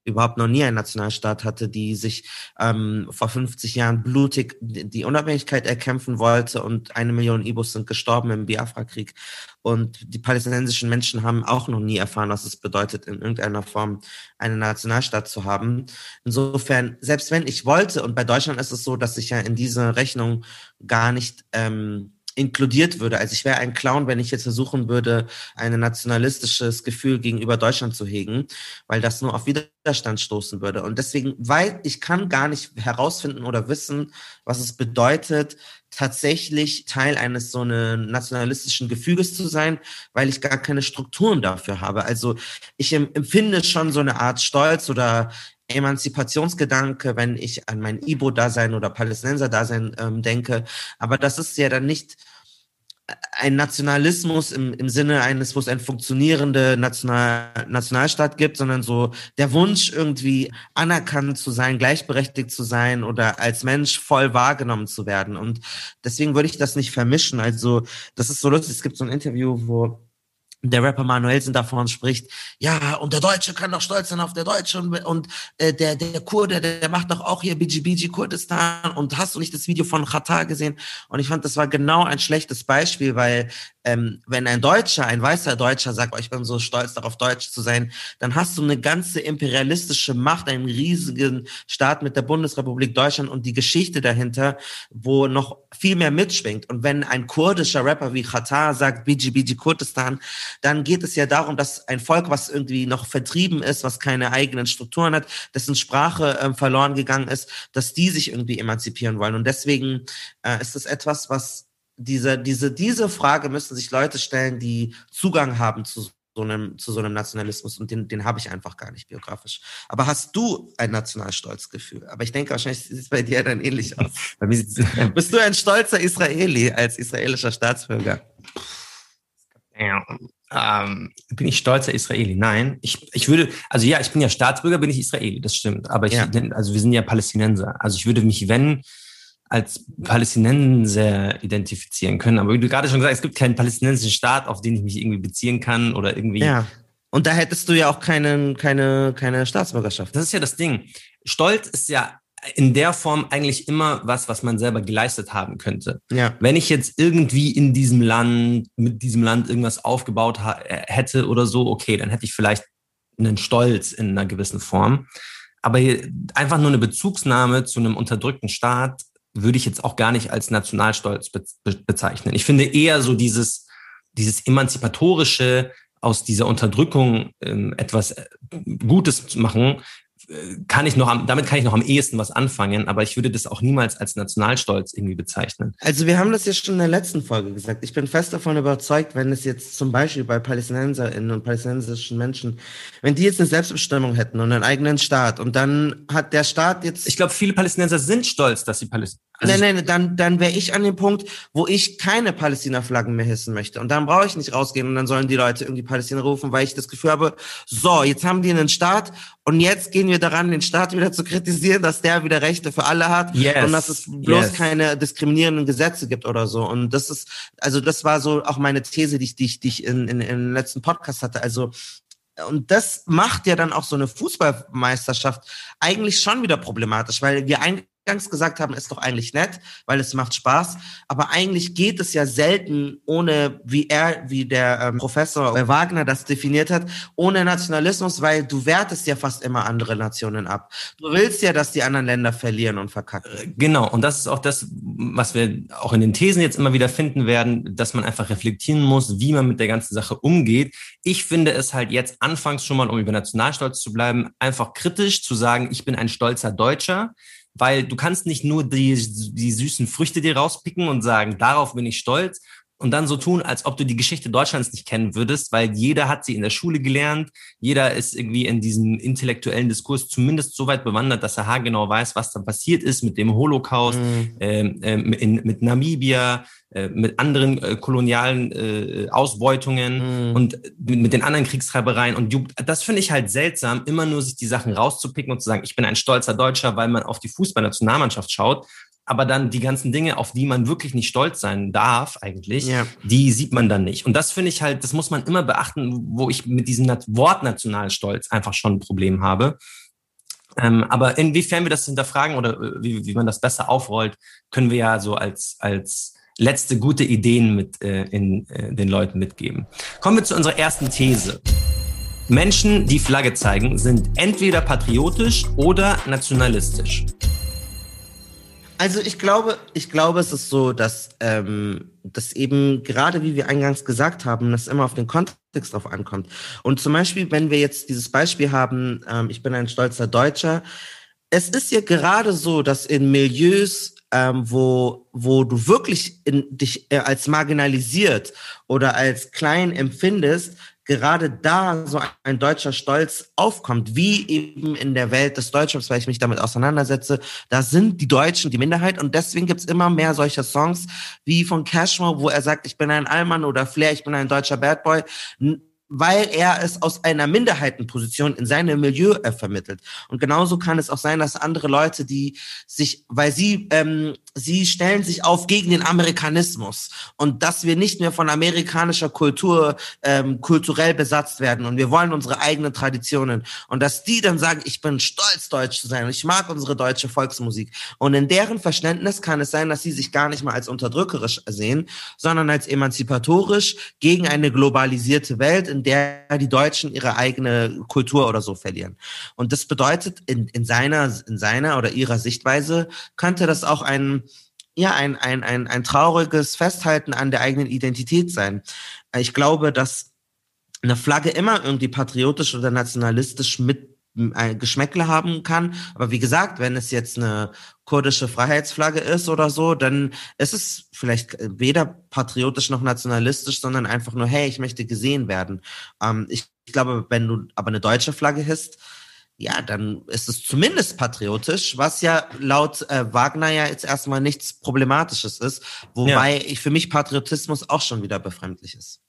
überhaupt noch nie einen Nationalstaat hatte, die sich ähm, vor 50 Jahren blutig die Unabhängigkeit erkämpfen wollte und eine Million Ibos sind gestorben im Biafra-Krieg. Und die palästinensischen Menschen haben auch noch nie erfahren, was es bedeutet, in irgendeiner Form einen Nationalstaat zu haben. Insofern, selbst wenn ich wollte, und bei Deutschland ist es so, dass ich ja in diese Rechnung gar nicht ähm, inkludiert würde. Also ich wäre ein Clown, wenn ich jetzt versuchen würde, ein nationalistisches Gefühl gegenüber Deutschland zu hegen, weil das nur auf Widerstand stoßen würde. Und deswegen, weil ich kann gar nicht herausfinden oder wissen, was es bedeutet, tatsächlich Teil eines so einen nationalistischen Gefüges zu sein, weil ich gar keine Strukturen dafür habe. Also ich empfinde schon so eine Art Stolz oder Emanzipationsgedanke, wenn ich an mein Ibo-Dasein oder Palästinenser-Dasein ähm, denke. Aber das ist ja dann nicht ein Nationalismus im, im Sinne eines, wo es ein funktionierende National, Nationalstaat gibt, sondern so der Wunsch, irgendwie anerkannt zu sein, gleichberechtigt zu sein oder als Mensch voll wahrgenommen zu werden. Und deswegen würde ich das nicht vermischen. Also, das ist so lustig. Es gibt so ein Interview, wo der Rapper Manuelsen davon spricht, ja, und der Deutsche kann doch stolz sein auf der Deutsche und, und äh, der, der Kurde, der, der macht doch auch hier BGBG Kurdistan und hast du nicht das Video von Qatar gesehen? Und ich fand, das war genau ein schlechtes Beispiel, weil ähm, wenn ein Deutscher, ein weißer Deutscher sagt, oh, ich bin so stolz darauf, Deutsch zu sein, dann hast du eine ganze imperialistische Macht, einen riesigen Staat mit der Bundesrepublik Deutschland und die Geschichte dahinter, wo noch viel mehr mitschwingt. Und wenn ein kurdischer Rapper wie Qatar sagt, Biji Kurdistan, dann geht es ja darum, dass ein Volk, was irgendwie noch vertrieben ist, was keine eigenen Strukturen hat, dessen Sprache äh, verloren gegangen ist, dass die sich irgendwie emanzipieren wollen. Und deswegen äh, ist es etwas, was diese, diese, diese Frage müssen sich Leute stellen, die Zugang haben zu so einem, zu so einem Nationalismus und den, den habe ich einfach gar nicht biografisch. Aber hast du ein Nationalstolzgefühl? Aber ich denke, wahrscheinlich <laughs> sieht es bei dir dann <laughs> ähnlich aus. Bist du ein stolzer Israeli als israelischer Staatsbürger? Ja, ähm, bin ich stolzer Israeli? Nein, ich, ich würde, also ja, ich bin ja Staatsbürger, bin ich Israeli, das stimmt. Aber ich, ja. also wir sind ja Palästinenser. Also ich würde mich, wenn, als Palästinenser identifizieren können. Aber wie du gerade schon gesagt hast, es gibt keinen palästinensischen Staat, auf den ich mich irgendwie beziehen kann oder irgendwie. Ja. Und da hättest du ja auch keine, keine, keine Staatsbürgerschaft. Das ist ja das Ding. Stolz ist ja in der Form eigentlich immer was, was man selber geleistet haben könnte. Ja. Wenn ich jetzt irgendwie in diesem Land, mit diesem Land irgendwas aufgebaut hätte oder so, okay, dann hätte ich vielleicht einen Stolz in einer gewissen Form. Aber einfach nur eine Bezugsnahme zu einem unterdrückten Staat würde ich jetzt auch gar nicht als Nationalstolz be bezeichnen. Ich finde eher so dieses, dieses emanzipatorische aus dieser Unterdrückung ähm, etwas äh, Gutes zu machen, kann ich noch am, damit kann ich noch am ehesten was anfangen, aber ich würde das auch niemals als Nationalstolz irgendwie bezeichnen. Also wir haben das ja schon in der letzten Folge gesagt. Ich bin fest davon überzeugt, wenn es jetzt zum Beispiel bei PalästinenserInnen und palästinensischen Menschen, wenn die jetzt eine Selbstbestimmung hätten und einen eigenen Staat und dann hat der Staat jetzt. Ich glaube, viele Palästinenser sind stolz, dass sie Palästinenser also nein, nein, dann, dann wäre ich an dem Punkt, wo ich keine Palästina-Flaggen mehr hissen möchte. Und dann brauche ich nicht rausgehen und dann sollen die Leute irgendwie Palästina rufen, weil ich das Gefühl habe, so, jetzt haben die einen Staat und jetzt gehen wir daran, den Staat wieder zu kritisieren, dass der wieder Rechte für alle hat yes. und dass es bloß yes. keine diskriminierenden Gesetze gibt oder so. Und das ist, also das war so auch meine These, die ich, die ich, die ich in, in, in den letzten Podcast hatte. Also und das macht ja dann auch so eine Fußballmeisterschaft eigentlich schon wieder problematisch, weil wir eigentlich eingangs gesagt haben, ist doch eigentlich nett, weil es macht Spaß. Aber eigentlich geht es ja selten ohne, wie er, wie der ähm, Professor Wagner das definiert hat, ohne Nationalismus, weil du wertest ja fast immer andere Nationen ab. Du willst ja, dass die anderen Länder verlieren und verkacken. Äh, genau. Und das ist auch das, was wir auch in den Thesen jetzt immer wieder finden werden, dass man einfach reflektieren muss, wie man mit der ganzen Sache umgeht. Ich finde es halt jetzt anfangs schon mal, um über Nationalstolz zu bleiben, einfach kritisch zu sagen, ich bin ein stolzer Deutscher weil du kannst nicht nur die, die süßen Früchte dir rauspicken und sagen, darauf bin ich stolz und dann so tun, als ob du die Geschichte Deutschlands nicht kennen würdest, weil jeder hat sie in der Schule gelernt, jeder ist irgendwie in diesem intellektuellen Diskurs zumindest so weit bewandert, dass er haargenau weiß, was da passiert ist mit dem Holocaust, mhm. ähm, ähm, in, mit Namibia, äh, mit anderen äh, kolonialen äh, Ausbeutungen mhm. und mit, den anderen Kriegstreibereien. Und das finde ich halt seltsam, immer nur sich die Sachen rauszupicken und zu sagen, ich bin ein stolzer Deutscher, weil man auf die Fußballnationalmannschaft schaut. Aber dann die ganzen Dinge, auf die man wirklich nicht stolz sein darf, eigentlich, ja. die sieht man dann nicht. Und das finde ich halt, das muss man immer beachten, wo ich mit diesem Wort Nationalstolz einfach schon ein Problem habe. Ähm, aber inwiefern wir das hinterfragen oder äh, wie, wie man das besser aufrollt, können wir ja so als, als letzte gute Ideen mit äh, in, äh, den Leuten mitgeben. Kommen wir zu unserer ersten These. Menschen, die Flagge zeigen, sind entweder patriotisch oder nationalistisch. Also ich glaube, ich glaube, es ist so, dass, ähm, dass eben gerade wie wir eingangs gesagt haben, dass immer auf den Kontext drauf ankommt. Und zum Beispiel, wenn wir jetzt dieses Beispiel haben, ähm, ich bin ein stolzer Deutscher, es ist ja gerade so, dass in Milieus ähm, wo, wo du wirklich in, dich äh, als marginalisiert oder als klein empfindest, gerade da so ein deutscher Stolz aufkommt, wie eben in der Welt des Deutschlands, weil ich mich damit auseinandersetze, da sind die Deutschen die Minderheit und deswegen gibt's immer mehr solcher Songs wie von Cashmore, wo er sagt, ich bin ein Allmann oder Flair, ich bin ein deutscher Bad Boy weil er es aus einer Minderheitenposition in seinem Milieu äh, vermittelt. Und genauso kann es auch sein, dass andere Leute, die sich, weil sie, ähm, sie stellen sich auf gegen den Amerikanismus und dass wir nicht mehr von amerikanischer Kultur ähm, kulturell besetzt werden und wir wollen unsere eigenen Traditionen und dass die dann sagen, ich bin stolz, deutsch zu sein und ich mag unsere deutsche Volksmusik. Und in deren Verständnis kann es sein, dass sie sich gar nicht mal als unterdrückerisch sehen, sondern als emanzipatorisch gegen eine globalisierte Welt, in der die Deutschen ihre eigene Kultur oder so verlieren. Und das bedeutet, in, in seiner, in seiner oder ihrer Sichtweise könnte das auch ein, ja, ein, ein, ein, ein trauriges Festhalten an der eigenen Identität sein. Ich glaube, dass eine Flagge immer irgendwie patriotisch oder nationalistisch mit Geschmäckle haben kann. Aber wie gesagt, wenn es jetzt eine kurdische Freiheitsflagge ist oder so, dann ist es vielleicht weder patriotisch noch nationalistisch, sondern einfach nur, hey, ich möchte gesehen werden. Ähm, ich, ich glaube, wenn du aber eine deutsche Flagge hisst, ja, dann ist es zumindest patriotisch, was ja laut äh, Wagner ja jetzt erstmal nichts Problematisches ist, wobei ja. ich für mich Patriotismus auch schon wieder befremdlich ist.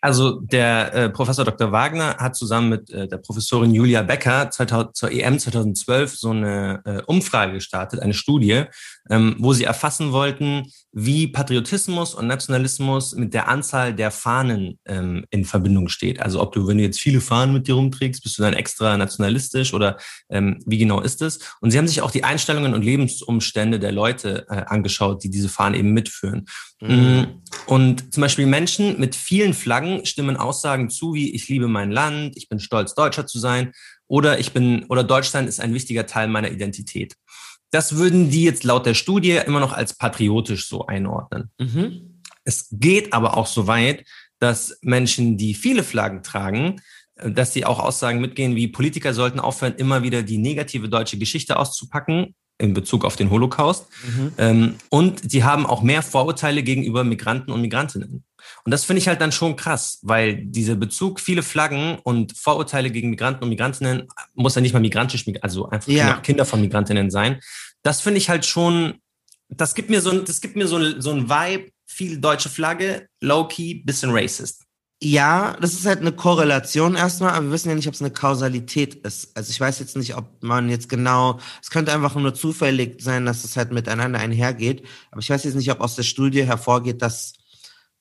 Also der äh, Professor Dr. Wagner hat zusammen mit äh, der Professorin Julia Becker 2000, zur EM 2012 so eine äh, Umfrage gestartet, eine Studie, ähm, wo sie erfassen wollten, wie Patriotismus und Nationalismus mit der Anzahl der Fahnen ähm, in Verbindung steht. Also ob du, wenn du jetzt viele Fahnen mit dir rumträgst, bist du dann extra nationalistisch oder ähm, wie genau ist es? Und sie haben sich auch die Einstellungen und Lebensumstände der Leute äh, angeschaut, die diese Fahnen eben mitführen. Mhm. Und zum Beispiel Menschen mit vielen Flaggen stimmen Aussagen zu, wie ich liebe mein Land, ich bin stolz, Deutscher zu sein, oder ich bin, oder Deutschland ist ein wichtiger Teil meiner Identität. Das würden die jetzt laut der Studie immer noch als patriotisch so einordnen. Mhm. Es geht aber auch so weit, dass Menschen, die viele Flaggen tragen, dass sie auch Aussagen mitgehen, wie Politiker sollten aufhören, immer wieder die negative deutsche Geschichte auszupacken in Bezug auf den Holocaust. Mhm. Ähm, und sie haben auch mehr Vorurteile gegenüber Migranten und Migrantinnen. Und das finde ich halt dann schon krass, weil dieser Bezug, viele Flaggen und Vorurteile gegen Migranten und Migrantinnen, muss ja nicht mal migrantisch, also einfach ja. Kinder von Migrantinnen sein. Das finde ich halt schon, das gibt mir so ein, das gibt mir so ein, so ein Vibe, viel deutsche Flagge, low-key, bisschen racist. Ja, das ist halt eine Korrelation erstmal, aber wir wissen ja nicht, ob es eine Kausalität ist. Also ich weiß jetzt nicht, ob man jetzt genau, es könnte einfach nur zufällig sein, dass es halt miteinander einhergeht, aber ich weiß jetzt nicht, ob aus der Studie hervorgeht, dass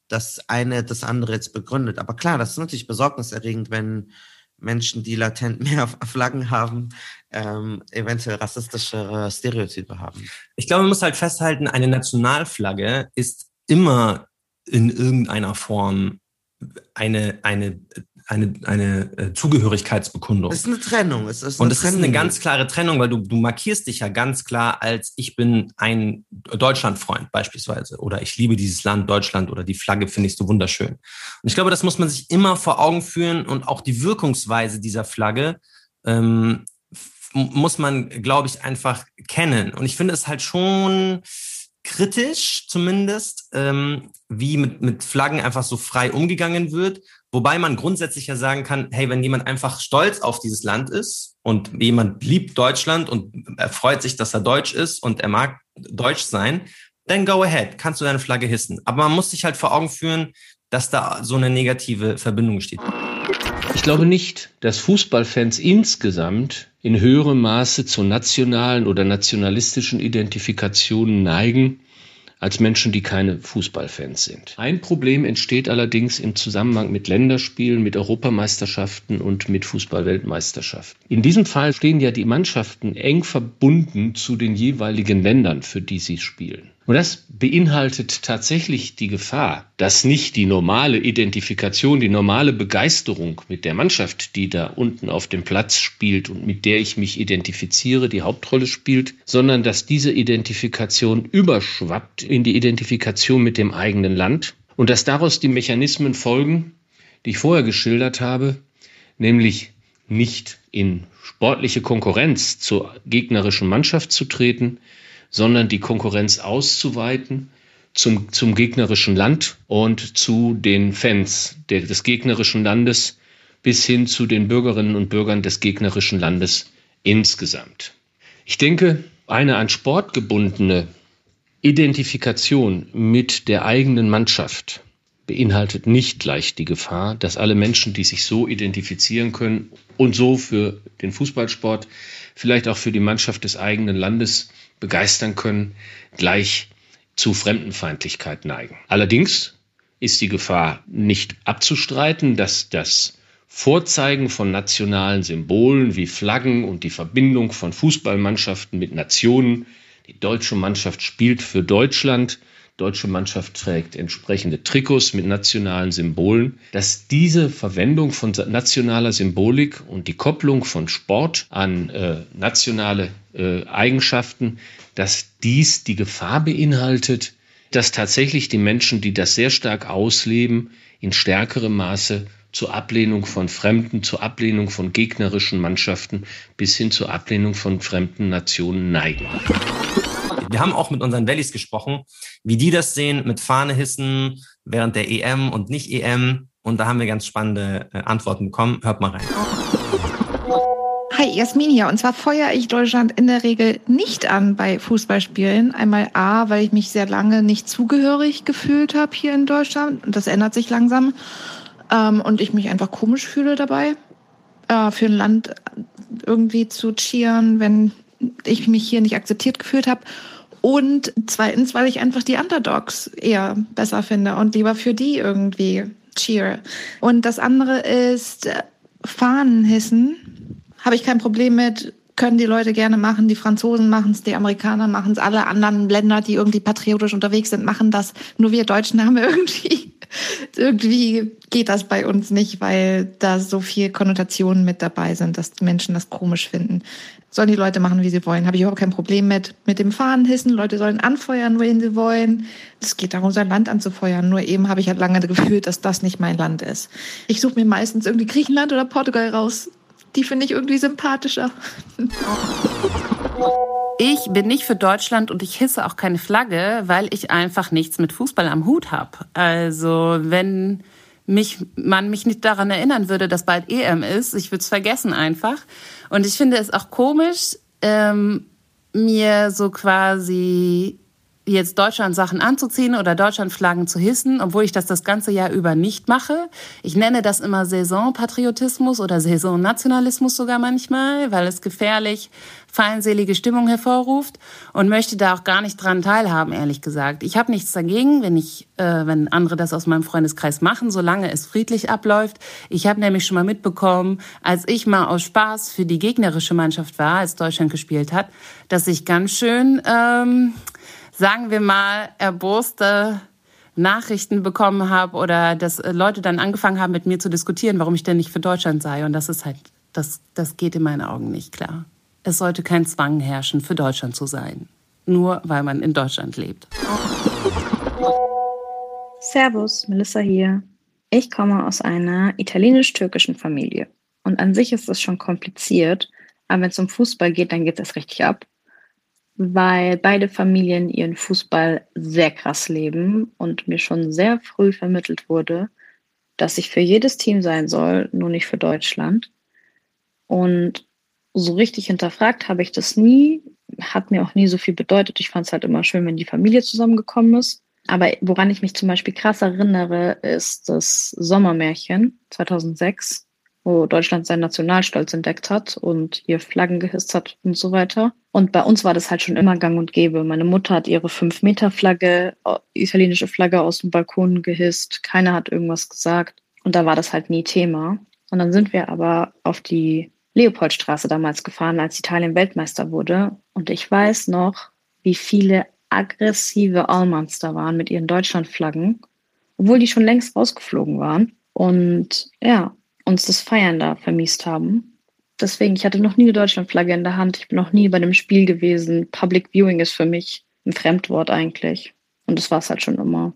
das eine das andere jetzt begründet. Aber klar, das ist natürlich besorgniserregend, wenn Menschen, die latent <laughs> mehr Flaggen haben, ähm, eventuell rassistischere Stereotype haben. Ich glaube, man muss halt festhalten, eine Nationalflagge ist immer in irgendeiner Form eine, eine, eine, eine äh, Zugehörigkeitsbekundung. Es ist eine Trennung. Es ist eine und es ist eine ganz klare Trennung, weil du, du markierst dich ja ganz klar als ich bin ein Deutschlandfreund beispielsweise oder ich liebe dieses Land Deutschland oder die Flagge finde ich so wunderschön. Und ich glaube, das muss man sich immer vor Augen führen und auch die Wirkungsweise dieser Flagge ähm, muss man, glaube ich, einfach kennen. Und ich finde es halt schon kritisch zumindest, ähm, wie mit, mit Flaggen einfach so frei umgegangen wird. Wobei man grundsätzlich ja sagen kann, hey, wenn jemand einfach stolz auf dieses Land ist und jemand liebt Deutschland und er freut sich, dass er deutsch ist und er mag deutsch sein, dann go ahead, kannst du deine Flagge hissen. Aber man muss sich halt vor Augen führen, dass da so eine negative Verbindung steht. Ich glaube nicht, dass Fußballfans insgesamt in höherem Maße zu nationalen oder nationalistischen Identifikationen neigen als Menschen, die keine Fußballfans sind. Ein Problem entsteht allerdings im Zusammenhang mit Länderspielen, mit Europameisterschaften und mit Fußballweltmeisterschaften. In diesem Fall stehen ja die Mannschaften eng verbunden zu den jeweiligen Ländern, für die sie spielen. Und das beinhaltet tatsächlich die Gefahr, dass nicht die normale Identifikation, die normale Begeisterung mit der Mannschaft, die da unten auf dem Platz spielt und mit der ich mich identifiziere, die Hauptrolle spielt, sondern dass diese Identifikation überschwappt in die Identifikation mit dem eigenen Land und dass daraus die Mechanismen folgen, die ich vorher geschildert habe, nämlich nicht in sportliche Konkurrenz zur gegnerischen Mannschaft zu treten, sondern die Konkurrenz auszuweiten zum, zum gegnerischen Land und zu den Fans der, des gegnerischen Landes bis hin zu den Bürgerinnen und Bürgern des gegnerischen Landes insgesamt. Ich denke, eine an Sport gebundene Identifikation mit der eigenen Mannschaft beinhaltet nicht gleich die Gefahr, dass alle Menschen, die sich so identifizieren können und so für den Fußballsport, vielleicht auch für die Mannschaft des eigenen Landes begeistern können, gleich zu Fremdenfeindlichkeit neigen. Allerdings ist die Gefahr nicht abzustreiten, dass das Vorzeigen von nationalen Symbolen wie Flaggen und die Verbindung von Fußballmannschaften mit Nationen, die deutsche Mannschaft spielt für Deutschland, deutsche Mannschaft trägt entsprechende Trikots mit nationalen Symbolen, dass diese Verwendung von nationaler Symbolik und die Kopplung von Sport an äh, nationale äh, Eigenschaften, dass dies die Gefahr beinhaltet, dass tatsächlich die Menschen, die das sehr stark ausleben, in stärkerem Maße zur Ablehnung von Fremden, zur Ablehnung von gegnerischen Mannschaften bis hin zur Ablehnung von fremden Nationen neigen. Wir haben auch mit unseren Valleys gesprochen, wie die das sehen mit Fahne hissen während der EM und nicht EM. Und da haben wir ganz spannende äh, Antworten bekommen. Hört mal rein. Hi, Jasmin hier. Und zwar feuere ich Deutschland in der Regel nicht an bei Fußballspielen. Einmal A, weil ich mich sehr lange nicht zugehörig gefühlt habe hier in Deutschland. Und das ändert sich langsam. Ähm, und ich mich einfach komisch fühle dabei, äh, für ein Land irgendwie zu cheeren, wenn ich mich hier nicht akzeptiert gefühlt habe. Und zweitens, weil ich einfach die Underdogs eher besser finde und lieber für die irgendwie cheer. Und das andere ist äh, Fahnen hissen. Habe ich kein Problem mit, können die Leute gerne machen. Die Franzosen machen es, die Amerikaner machen es, alle anderen Länder, die irgendwie patriotisch unterwegs sind, machen das. Nur wir Deutschen haben <laughs> irgendwie <laughs> Irgendwie geht das bei uns nicht, weil da so viel Konnotationen mit dabei sind, dass Menschen das komisch finden. Sollen die Leute machen, wie sie wollen. Habe ich überhaupt kein Problem mit. Mit dem Fahnenhissen. Leute sollen anfeuern, wohin sie wollen. Es geht darum, sein Land anzufeuern. Nur eben habe ich halt lange <laughs> gefühlt, dass das nicht mein Land ist. Ich suche mir meistens irgendwie Griechenland oder Portugal raus. Die finde ich irgendwie sympathischer. <laughs> Ich bin nicht für Deutschland und ich hisse auch keine Flagge, weil ich einfach nichts mit Fußball am Hut habe. Also wenn mich, man mich nicht daran erinnern würde, dass bald EM ist, ich würde es vergessen einfach. Und ich finde es auch komisch, ähm, mir so quasi jetzt Deutschland Sachen anzuziehen oder Deutschland Flaggen zu hissen, obwohl ich das das ganze Jahr über nicht mache. Ich nenne das immer Saisonpatriotismus oder Saisonnationalismus sogar manchmal, weil es gefährlich feindselige Stimmung hervorruft und möchte da auch gar nicht dran teilhaben, ehrlich gesagt. Ich habe nichts dagegen, wenn ich, äh, wenn andere das aus meinem Freundeskreis machen, solange es friedlich abläuft. Ich habe nämlich schon mal mitbekommen, als ich mal aus Spaß für die gegnerische Mannschaft war, als Deutschland gespielt hat, dass ich ganz schön ähm, sagen wir mal, erboste Nachrichten bekommen habe oder dass äh, Leute dann angefangen haben, mit mir zu diskutieren, warum ich denn nicht für Deutschland sei. Und das ist halt, das, das geht in meinen Augen nicht klar. Es sollte kein Zwang herrschen, für Deutschland zu sein. Nur weil man in Deutschland lebt. Servus, Melissa hier. Ich komme aus einer italienisch-türkischen Familie. Und an sich ist es schon kompliziert, aber wenn es um Fußball geht, dann geht es richtig ab weil beide Familien ihren Fußball sehr krass leben und mir schon sehr früh vermittelt wurde, dass ich für jedes Team sein soll, nur nicht für Deutschland. Und so richtig hinterfragt habe ich das nie, hat mir auch nie so viel bedeutet. Ich fand es halt immer schön, wenn die Familie zusammengekommen ist. Aber woran ich mich zum Beispiel krass erinnere, ist das Sommermärchen 2006 wo Deutschland seinen Nationalstolz entdeckt hat und hier Flaggen gehisst hat und so weiter. Und bei uns war das halt schon immer gang und gäbe. Meine Mutter hat ihre 5-Meter-Flagge, äh, italienische Flagge aus dem Balkon gehisst. Keiner hat irgendwas gesagt. Und da war das halt nie Thema. Und dann sind wir aber auf die Leopoldstraße damals gefahren, als Italien Weltmeister wurde. Und ich weiß noch, wie viele aggressive Allmanns da waren mit ihren Deutschlandflaggen, obwohl die schon längst rausgeflogen waren. Und ja, uns das Feiern da vermisst haben. Deswegen, ich hatte noch nie eine Deutschlandflagge in der Hand. Ich bin noch nie bei einem Spiel gewesen. Public Viewing ist für mich ein Fremdwort eigentlich. Und das war es halt schon immer.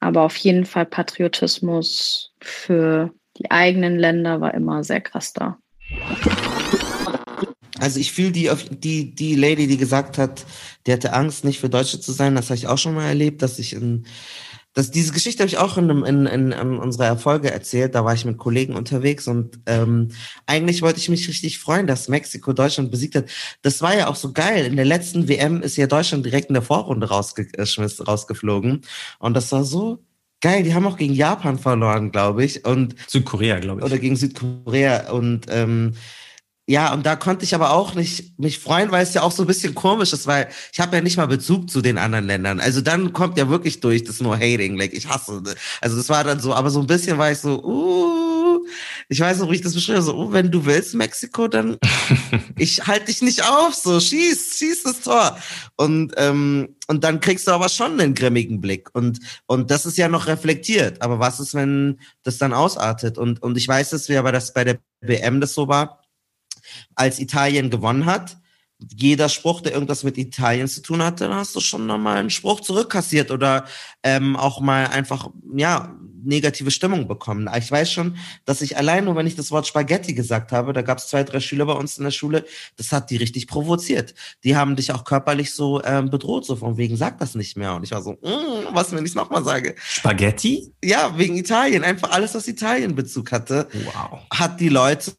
Aber auf jeden Fall Patriotismus für die eigenen Länder war immer sehr krass da. Also ich fühle die, die, die Lady, die gesagt hat, die hatte Angst, nicht für Deutsche zu sein, das habe ich auch schon mal erlebt, dass ich in das, diese Geschichte habe ich auch in, in, in, in unserer Erfolge erzählt. Da war ich mit Kollegen unterwegs und ähm, eigentlich wollte ich mich richtig freuen, dass Mexiko Deutschland besiegt hat. Das war ja auch so geil. In der letzten WM ist ja Deutschland direkt in der Vorrunde rausgeschmissen, rausgeflogen. Und das war so geil. Die haben auch gegen Japan verloren, glaube ich. Und Südkorea, glaube ich. Oder gegen Südkorea. Und ähm, ja, und da konnte ich aber auch nicht mich freuen, weil es ja auch so ein bisschen komisch ist, weil ich habe ja nicht mal Bezug zu den anderen Ländern. Also dann kommt ja wirklich durch das nur Hating, like ich hasse. Also das war dann so, aber so ein bisschen war ich so, uh, ich weiß noch, wie ich das beschreibe, so, uh, wenn du willst Mexiko, dann <laughs> ich halte dich nicht auf, so schieß, schieß das Tor. Und ähm, und dann kriegst du aber schon einen grimmigen Blick und und das ist ja noch reflektiert. Aber was ist, wenn das dann ausartet? Und und ich weiß, dass wir aber das bei der WM das so war als Italien gewonnen hat, jeder Spruch, der irgendwas mit Italien zu tun hatte, dann hast du schon nochmal einen Spruch zurückkassiert oder ähm, auch mal einfach, ja, negative Stimmung bekommen. Ich weiß schon, dass ich allein nur, wenn ich das Wort Spaghetti gesagt habe, da gab es zwei, drei Schüler bei uns in der Schule, das hat die richtig provoziert. Die haben dich auch körperlich so ähm, bedroht, so von wegen, sag das nicht mehr. Und ich war so, mm, was, wenn ich es nochmal sage? Spaghetti? Ja, wegen Italien. Einfach alles, was Italien Bezug hatte, wow. hat die Leute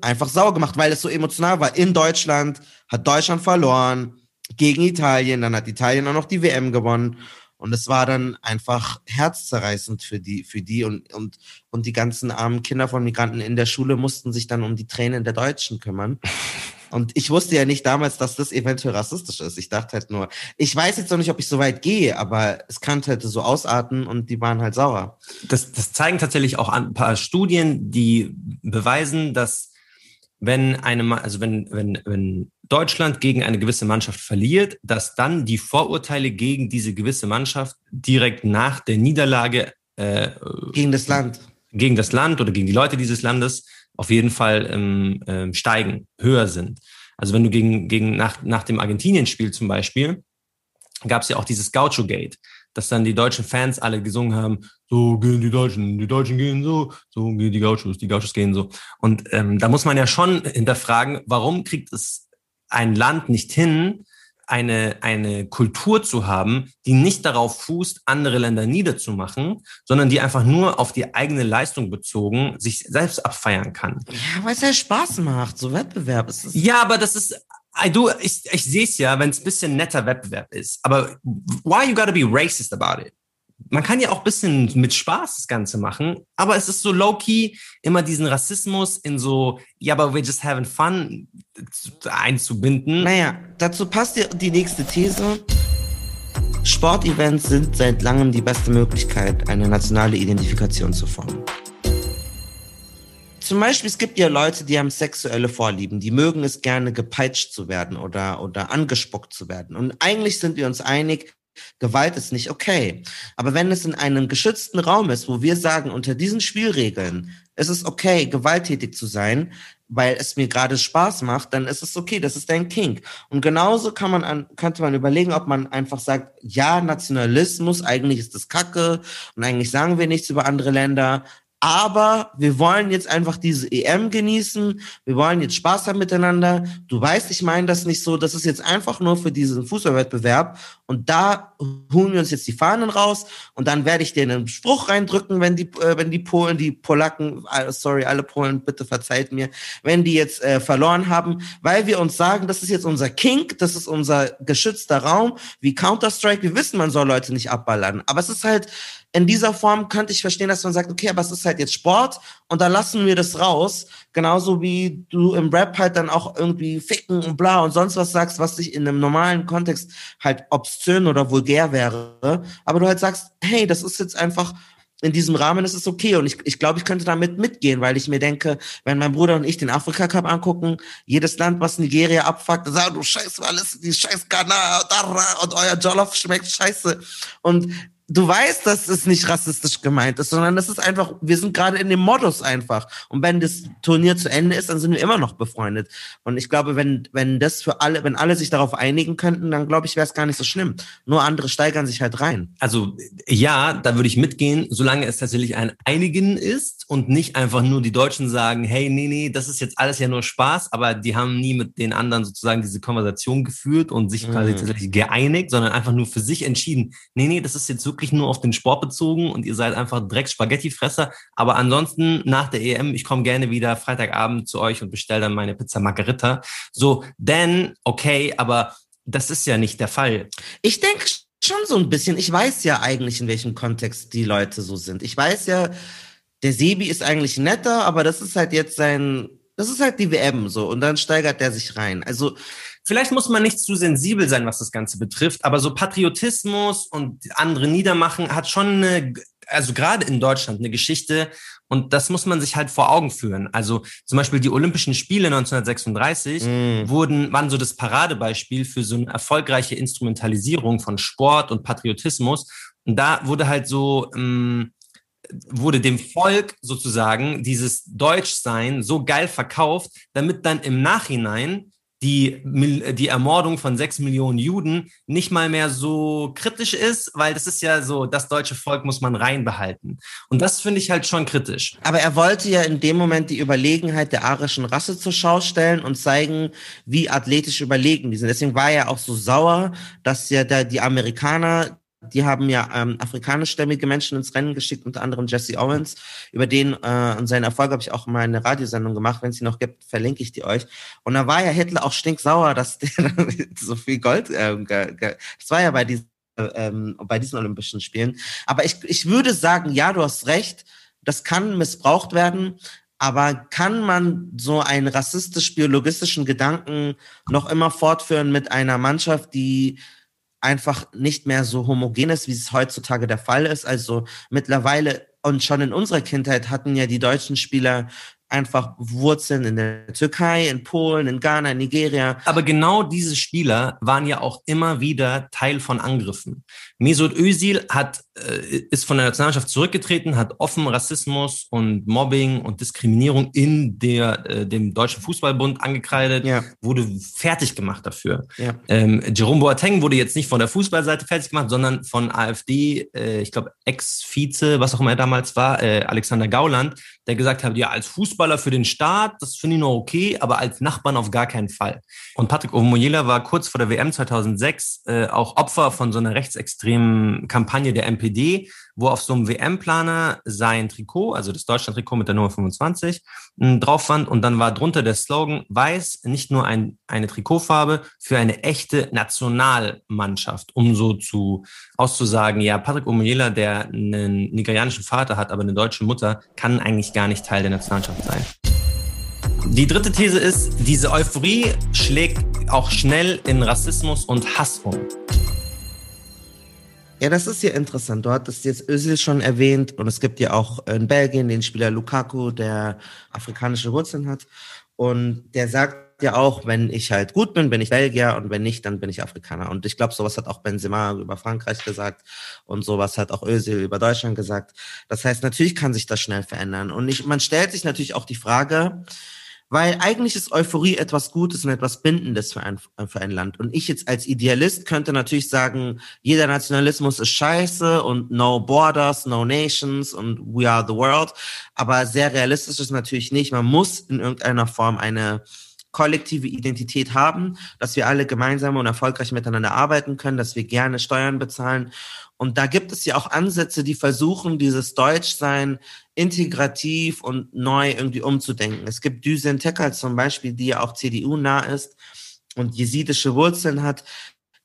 einfach sauer gemacht, weil es so emotional war. In Deutschland hat Deutschland verloren gegen Italien, dann hat Italien auch noch die WM gewonnen. Und es war dann einfach herzzerreißend für die, für die und, und, und die ganzen armen Kinder von Migranten in der Schule mussten sich dann um die Tränen der Deutschen kümmern. Und ich wusste ja nicht damals, dass das eventuell rassistisch ist. Ich dachte halt nur, ich weiß jetzt noch nicht, ob ich so weit gehe, aber es kann halt so ausarten und die waren halt sauer. Das, das zeigen tatsächlich auch ein paar Studien, die beweisen, dass wenn eine, also wenn, wenn, wenn Deutschland gegen eine gewisse Mannschaft verliert, dass dann die Vorurteile gegen diese gewisse Mannschaft direkt nach der Niederlage äh, gegen das Land. Gegen das Land oder gegen die Leute dieses Landes auf jeden Fall ähm, ähm, steigen, höher sind. Also wenn du gegen, gegen nach, nach dem Argentinien-Spiel zum Beispiel, gab es ja auch dieses Gaucho-Gate, dass dann die deutschen Fans alle gesungen haben, so gehen die Deutschen, die Deutschen gehen so, so gehen die Gauchos, die Gauchos gehen so. Und ähm, da muss man ja schon hinterfragen, warum kriegt es ein Land nicht hin, eine, eine Kultur zu haben, die nicht darauf fußt, andere Länder niederzumachen, sondern die einfach nur auf die eigene Leistung bezogen sich selbst abfeiern kann. Ja, weil es ja Spaß macht, so Wettbewerb ist es. Ja, aber das ist, I do, ich, ich sehe es ja, wenn es ein bisschen netter Wettbewerb ist. Aber why you gotta be racist about it? Man kann ja auch bisschen mit Spaß das Ganze machen, aber es ist so low-key, immer diesen Rassismus in so, ja, aber we're just having fun einzubinden. Naja, dazu passt die nächste These. Sportevents sind seit langem die beste Möglichkeit, eine nationale Identifikation zu formen. Zum Beispiel, es gibt ja Leute, die haben sexuelle Vorlieben, die mögen es gerne gepeitscht zu werden oder, oder angespuckt zu werden. Und eigentlich sind wir uns einig, Gewalt ist nicht okay. Aber wenn es in einem geschützten Raum ist, wo wir sagen, unter diesen Spielregeln ist es okay, gewalttätig zu sein, weil es mir gerade Spaß macht, dann ist es okay, das ist dein King. Und genauso kann man an, könnte man überlegen, ob man einfach sagt, ja, Nationalismus, eigentlich ist das Kacke und eigentlich sagen wir nichts über andere Länder, aber wir wollen jetzt einfach diese EM genießen. Wir wollen jetzt Spaß haben miteinander. Du weißt, ich meine das nicht so. Das ist jetzt einfach nur für diesen Fußballwettbewerb. Und da holen wir uns jetzt die Fahnen raus. Und dann werde ich dir einen Spruch reindrücken, wenn die, äh, wenn die Polen, die Polacken, äh, sorry, alle Polen, bitte verzeiht mir, wenn die jetzt äh, verloren haben, weil wir uns sagen, das ist jetzt unser King, das ist unser geschützter Raum, wie Counter-Strike. Wir wissen, man soll Leute nicht abballern. Aber es ist halt, in dieser Form könnte ich verstehen, dass man sagt, okay, aber es ist halt jetzt Sport und da lassen wir das raus. Genauso wie du im Rap halt dann auch irgendwie ficken und bla und sonst was sagst, was dich in einem normalen Kontext halt obszön oder vulgär wäre. Aber du halt sagst, hey, das ist jetzt einfach in diesem Rahmen ist es okay. Und ich, ich glaube, ich könnte damit mitgehen, weil ich mir denke, wenn mein Bruder und ich den Afrika Cup angucken, jedes Land, was Nigeria abfuckt, sagt, du scheiß alles, die scheiß Ghana und euer Jollof schmeckt scheiße. Und du weißt, dass es nicht rassistisch gemeint ist, sondern es ist einfach, wir sind gerade in dem Modus einfach. Und wenn das Turnier zu Ende ist, dann sind wir immer noch befreundet. Und ich glaube, wenn, wenn das für alle, wenn alle sich darauf einigen könnten, dann glaube ich, wäre es gar nicht so schlimm. Nur andere steigern sich halt rein. Also ja, da würde ich mitgehen, solange es tatsächlich ein Einigen ist und nicht einfach nur die Deutschen sagen, hey, nee, nee, das ist jetzt alles ja nur Spaß, aber die haben nie mit den anderen sozusagen diese Konversation geführt und sich quasi mhm. tatsächlich geeinigt, sondern einfach nur für sich entschieden, nee, nee, das ist jetzt wirklich nur auf den Sport bezogen und ihr seid einfach Drecks-Spaghetti-Fresser. Aber ansonsten nach der EM, ich komme gerne wieder Freitagabend zu euch und bestelle dann meine Pizza Margarita. So, denn, okay, aber das ist ja nicht der Fall. Ich denke schon so ein bisschen. Ich weiß ja eigentlich, in welchem Kontext die Leute so sind. Ich weiß ja, der Sebi ist eigentlich netter, aber das ist halt jetzt sein, das ist halt die WM so und dann steigert der sich rein. Also vielleicht muss man nicht zu sensibel sein, was das Ganze betrifft, aber so Patriotismus und andere niedermachen hat schon eine, also gerade in Deutschland eine Geschichte und das muss man sich halt vor Augen führen. Also zum Beispiel die Olympischen Spiele 1936 mm. wurden, waren so das Paradebeispiel für so eine erfolgreiche Instrumentalisierung von Sport und Patriotismus. Und da wurde halt so, ähm, wurde dem Volk sozusagen dieses Deutschsein so geil verkauft, damit dann im Nachhinein die, die Ermordung von sechs Millionen Juden nicht mal mehr so kritisch ist, weil das ist ja so, das deutsche Volk muss man reinbehalten. Und das finde ich halt schon kritisch. Aber er wollte ja in dem Moment die Überlegenheit der arischen Rasse zur Schau stellen und zeigen, wie athletisch überlegen die sind. Deswegen war er auch so sauer, dass ja da die Amerikaner die haben ja ähm, afrikanischstämmige Menschen ins Rennen geschickt, unter anderem Jesse Owens. Über den äh, und seinen Erfolg habe ich auch mal eine Radiosendung gemacht. Wenn es die noch gibt, verlinke ich die euch. Und da war ja Hitler auch stinksauer, dass <laughs> der so viel Gold. Äh, das war ja bei diesen, äh, bei diesen Olympischen Spielen. Aber ich, ich würde sagen, ja, du hast recht. Das kann missbraucht werden. Aber kann man so einen rassistisch-biologistischen Gedanken noch immer fortführen mit einer Mannschaft, die einfach nicht mehr so homogen ist, wie es heutzutage der Fall ist. Also mittlerweile und schon in unserer Kindheit hatten ja die deutschen Spieler einfach Wurzeln in der Türkei, in Polen, in Ghana, in Nigeria. Aber genau diese Spieler waren ja auch immer wieder Teil von Angriffen. Mesut Özil hat, äh, ist von der Nationalmannschaft zurückgetreten, hat offen Rassismus und Mobbing und Diskriminierung in der, äh, dem Deutschen Fußballbund angekreidet, ja. wurde fertig gemacht dafür. Ja. Ähm, Jerome Boateng wurde jetzt nicht von der Fußballseite fertig gemacht, sondern von AfD, äh, ich glaube Ex-Vize, was auch immer er damals war, äh, Alexander Gauland, der gesagt hat, ja, als Fußballer für den Staat, das finde ich noch okay, aber als Nachbarn auf gar keinen Fall. Und Patrick Omoyela war kurz vor der WM 2006 äh, auch Opfer von so einer rechtsextremen Kampagne der NPD, wo auf so einem WM-Planer sein Trikot, also das Deutschland-Trikot mit der Nummer 25, drauf fand und dann war drunter der Slogan Weiß, nicht nur ein, eine Trikotfarbe für eine echte Nationalmannschaft, um so zu auszusagen, ja, Patrick Omoyela, der einen nigerianischen Vater hat, aber eine deutsche Mutter, kann eigentlich gar nicht Teil der Nationalmannschaft sein. Die dritte These ist, diese Euphorie schlägt auch schnell in Rassismus und Hass um. Ja, das ist ja interessant. Du hattest jetzt Özil schon erwähnt und es gibt ja auch in Belgien den Spieler Lukaku, der afrikanische Wurzeln hat. Und der sagt ja auch, wenn ich halt gut bin, bin ich Belgier und wenn nicht, dann bin ich Afrikaner. Und ich glaube, sowas hat auch Benzema über Frankreich gesagt und sowas hat auch Özil über Deutschland gesagt. Das heißt, natürlich kann sich das schnell verändern. Und ich, man stellt sich natürlich auch die Frage, weil eigentlich ist Euphorie etwas Gutes und etwas Bindendes für ein, für ein Land. Und ich jetzt als Idealist könnte natürlich sagen, jeder Nationalismus ist scheiße und no borders, no nations und we are the world. Aber sehr realistisch ist natürlich nicht. Man muss in irgendeiner Form eine kollektive Identität haben, dass wir alle gemeinsam und erfolgreich miteinander arbeiten können, dass wir gerne Steuern bezahlen. Und da gibt es ja auch Ansätze, die versuchen, dieses Deutschsein integrativ und neu irgendwie umzudenken. Es gibt Düsen Tecker zum Beispiel, die ja auch CDU nah ist und jesidische Wurzeln hat,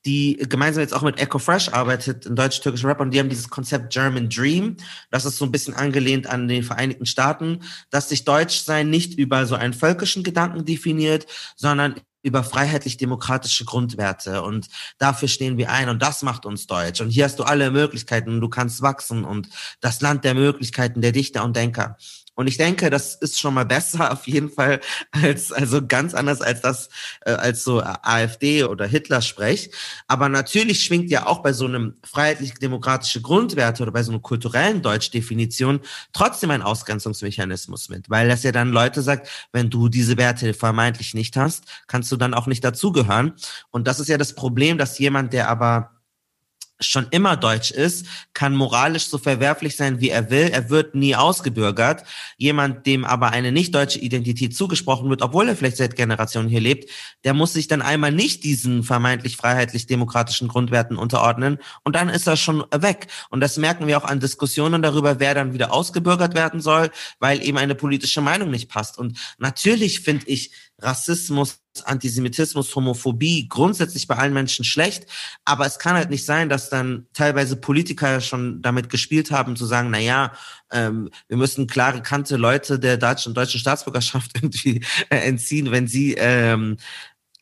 die gemeinsam jetzt auch mit Echo Fresh arbeitet, ein deutsch-türkischer Rapper, und die haben dieses Konzept German Dream. Das ist so ein bisschen angelehnt an den Vereinigten Staaten, dass sich Deutschsein nicht über so einen völkischen Gedanken definiert, sondern über freiheitlich-demokratische Grundwerte und dafür stehen wir ein und das macht uns deutsch. Und hier hast du alle Möglichkeiten, du kannst wachsen und das Land der Möglichkeiten der Dichter und Denker. Und ich denke, das ist schon mal besser <laughs> auf jeden Fall als also ganz anders als das äh, als so AfD oder Hitler sprech. Aber natürlich schwingt ja auch bei so einem freiheitlich-demokratische Grundwerte oder bei so einer kulturellen Deutschdefinition trotzdem ein Ausgrenzungsmechanismus mit, weil das ja dann Leute sagt, wenn du diese Werte vermeintlich nicht hast, kannst du dann auch nicht dazugehören. Und das ist ja das Problem, dass jemand, der aber schon immer deutsch ist, kann moralisch so verwerflich sein, wie er will. Er wird nie ausgebürgert. Jemand, dem aber eine nicht deutsche Identität zugesprochen wird, obwohl er vielleicht seit Generationen hier lebt, der muss sich dann einmal nicht diesen vermeintlich freiheitlich-demokratischen Grundwerten unterordnen und dann ist er schon weg. Und das merken wir auch an Diskussionen darüber, wer dann wieder ausgebürgert werden soll, weil eben eine politische Meinung nicht passt. Und natürlich finde ich Rassismus Antisemitismus, Homophobie grundsätzlich bei allen Menschen schlecht, aber es kann halt nicht sein, dass dann teilweise Politiker schon damit gespielt haben zu sagen, na ja, ähm, wir müssen klare Kante Leute der deutschen deutschen Staatsbürgerschaft <laughs> irgendwie äh, entziehen, wenn sie ähm,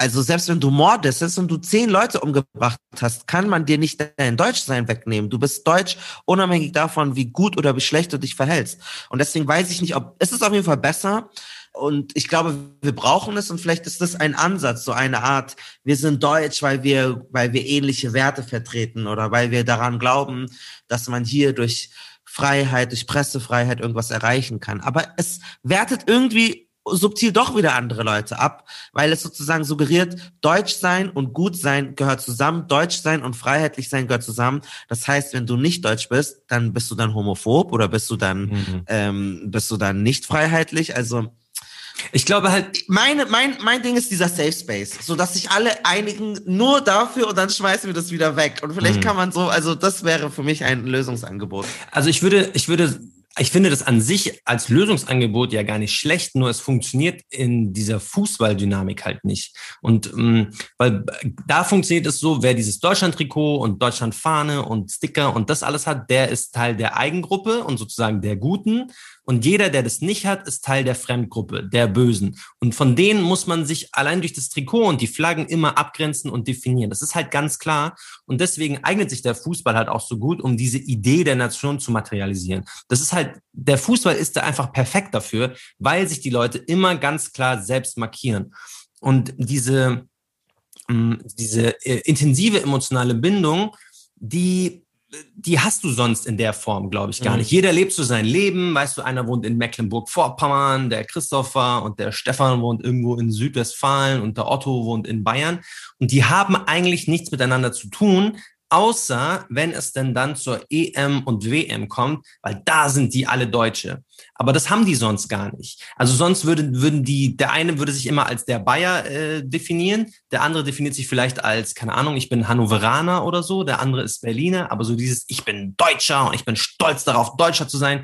also selbst wenn du mordest, selbst wenn du zehn Leute umgebracht hast, kann man dir nicht dein Deutschsein wegnehmen. Du bist deutsch, unabhängig davon, wie gut oder wie schlecht du dich verhältst. Und deswegen weiß ich nicht, ob es ist auf jeden Fall besser, und ich glaube, wir brauchen es und vielleicht ist das ein Ansatz, so eine Art, wir sind deutsch, weil wir, weil wir ähnliche Werte vertreten oder weil wir daran glauben, dass man hier durch Freiheit, durch Pressefreiheit irgendwas erreichen kann. Aber es wertet irgendwie subtil doch wieder andere Leute ab, weil es sozusagen suggeriert, Deutsch sein und gut sein gehört zusammen, Deutsch sein und freiheitlich sein gehört zusammen. Das heißt, wenn du nicht Deutsch bist, dann bist du dann homophob oder bist du dann mhm. ähm, bist du dann nicht freiheitlich. Also ich glaube halt, meine, mein, mein Ding ist dieser Safe Space, so dass sich alle einigen nur dafür und dann schmeißen wir das wieder weg. Und vielleicht mhm. kann man so, also das wäre für mich ein Lösungsangebot. Also ich würde, ich würde, ich finde das an sich als Lösungsangebot ja gar nicht schlecht, nur es funktioniert in dieser Fußballdynamik halt nicht. Und ähm, weil da funktioniert es so, wer dieses Deutschland-Trikot und Deutschland-Fahne und Sticker und das alles hat, der ist Teil der Eigengruppe und sozusagen der Guten. Und jeder, der das nicht hat, ist Teil der Fremdgruppe, der Bösen. Und von denen muss man sich allein durch das Trikot und die Flaggen immer abgrenzen und definieren. Das ist halt ganz klar. Und deswegen eignet sich der Fußball halt auch so gut, um diese Idee der Nation zu materialisieren. Das ist halt, der Fußball ist da einfach perfekt dafür, weil sich die Leute immer ganz klar selbst markieren. Und diese, mm, diese äh, intensive emotionale Bindung, die die hast du sonst in der Form, glaube ich, gar mhm. nicht. Jeder lebt so sein Leben. Weißt du, einer wohnt in Mecklenburg-Vorpommern, der Christopher und der Stefan wohnt irgendwo in Südwestfalen und der Otto wohnt in Bayern. Und die haben eigentlich nichts miteinander zu tun, außer wenn es denn dann zur EM und WM kommt, weil da sind die alle Deutsche. Aber das haben die sonst gar nicht. Also sonst würden, würden die, der eine würde sich immer als der Bayer äh, definieren, der andere definiert sich vielleicht als, keine Ahnung, ich bin Hannoveraner oder so, der andere ist Berliner, aber so dieses, ich bin Deutscher und ich bin stolz darauf, Deutscher zu sein,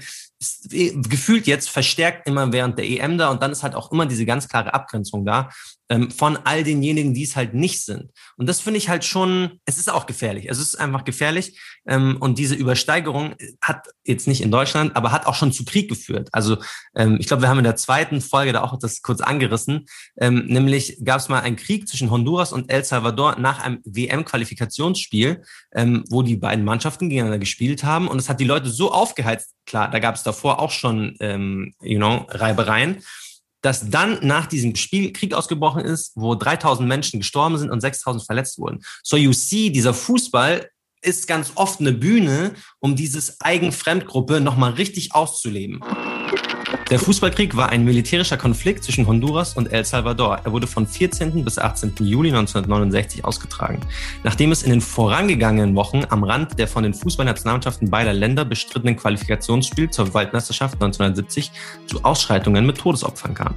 äh, gefühlt jetzt verstärkt immer während der EM da und dann ist halt auch immer diese ganz klare Abgrenzung da ähm, von all denjenigen, die es halt nicht sind. Und das finde ich halt schon, es ist auch gefährlich. Es ist einfach gefährlich. Ähm, und diese Übersteigerung hat jetzt nicht in Deutschland, aber hat auch schon zu Krieg geführt. Also ähm, ich glaube, wir haben in der zweiten Folge da auch das kurz angerissen. Nämlich gab es mal einen Krieg zwischen Honduras und El Salvador nach einem WM-Qualifikationsspiel, wo die beiden Mannschaften gegeneinander gespielt haben. Und es hat die Leute so aufgeheizt. Klar, da gab es davor auch schon, you know, Reibereien dass dann nach diesem Spiel Krieg ausgebrochen ist, wo 3000 Menschen gestorben sind und 6000 verletzt wurden. So you see, dieser Fußball ist ganz oft eine Bühne, um dieses Eigenfremdgruppe nochmal richtig auszuleben. Der Fußballkrieg war ein militärischer Konflikt zwischen Honduras und El Salvador. Er wurde von 14. bis 18. Juli 1969 ausgetragen. Nachdem es in den vorangegangenen Wochen am Rand der von den Fußballnationalmannschaften beider Länder bestrittenen Qualifikationsspiel zur Weltmeisterschaft 1970 zu Ausschreitungen mit Todesopfern kam.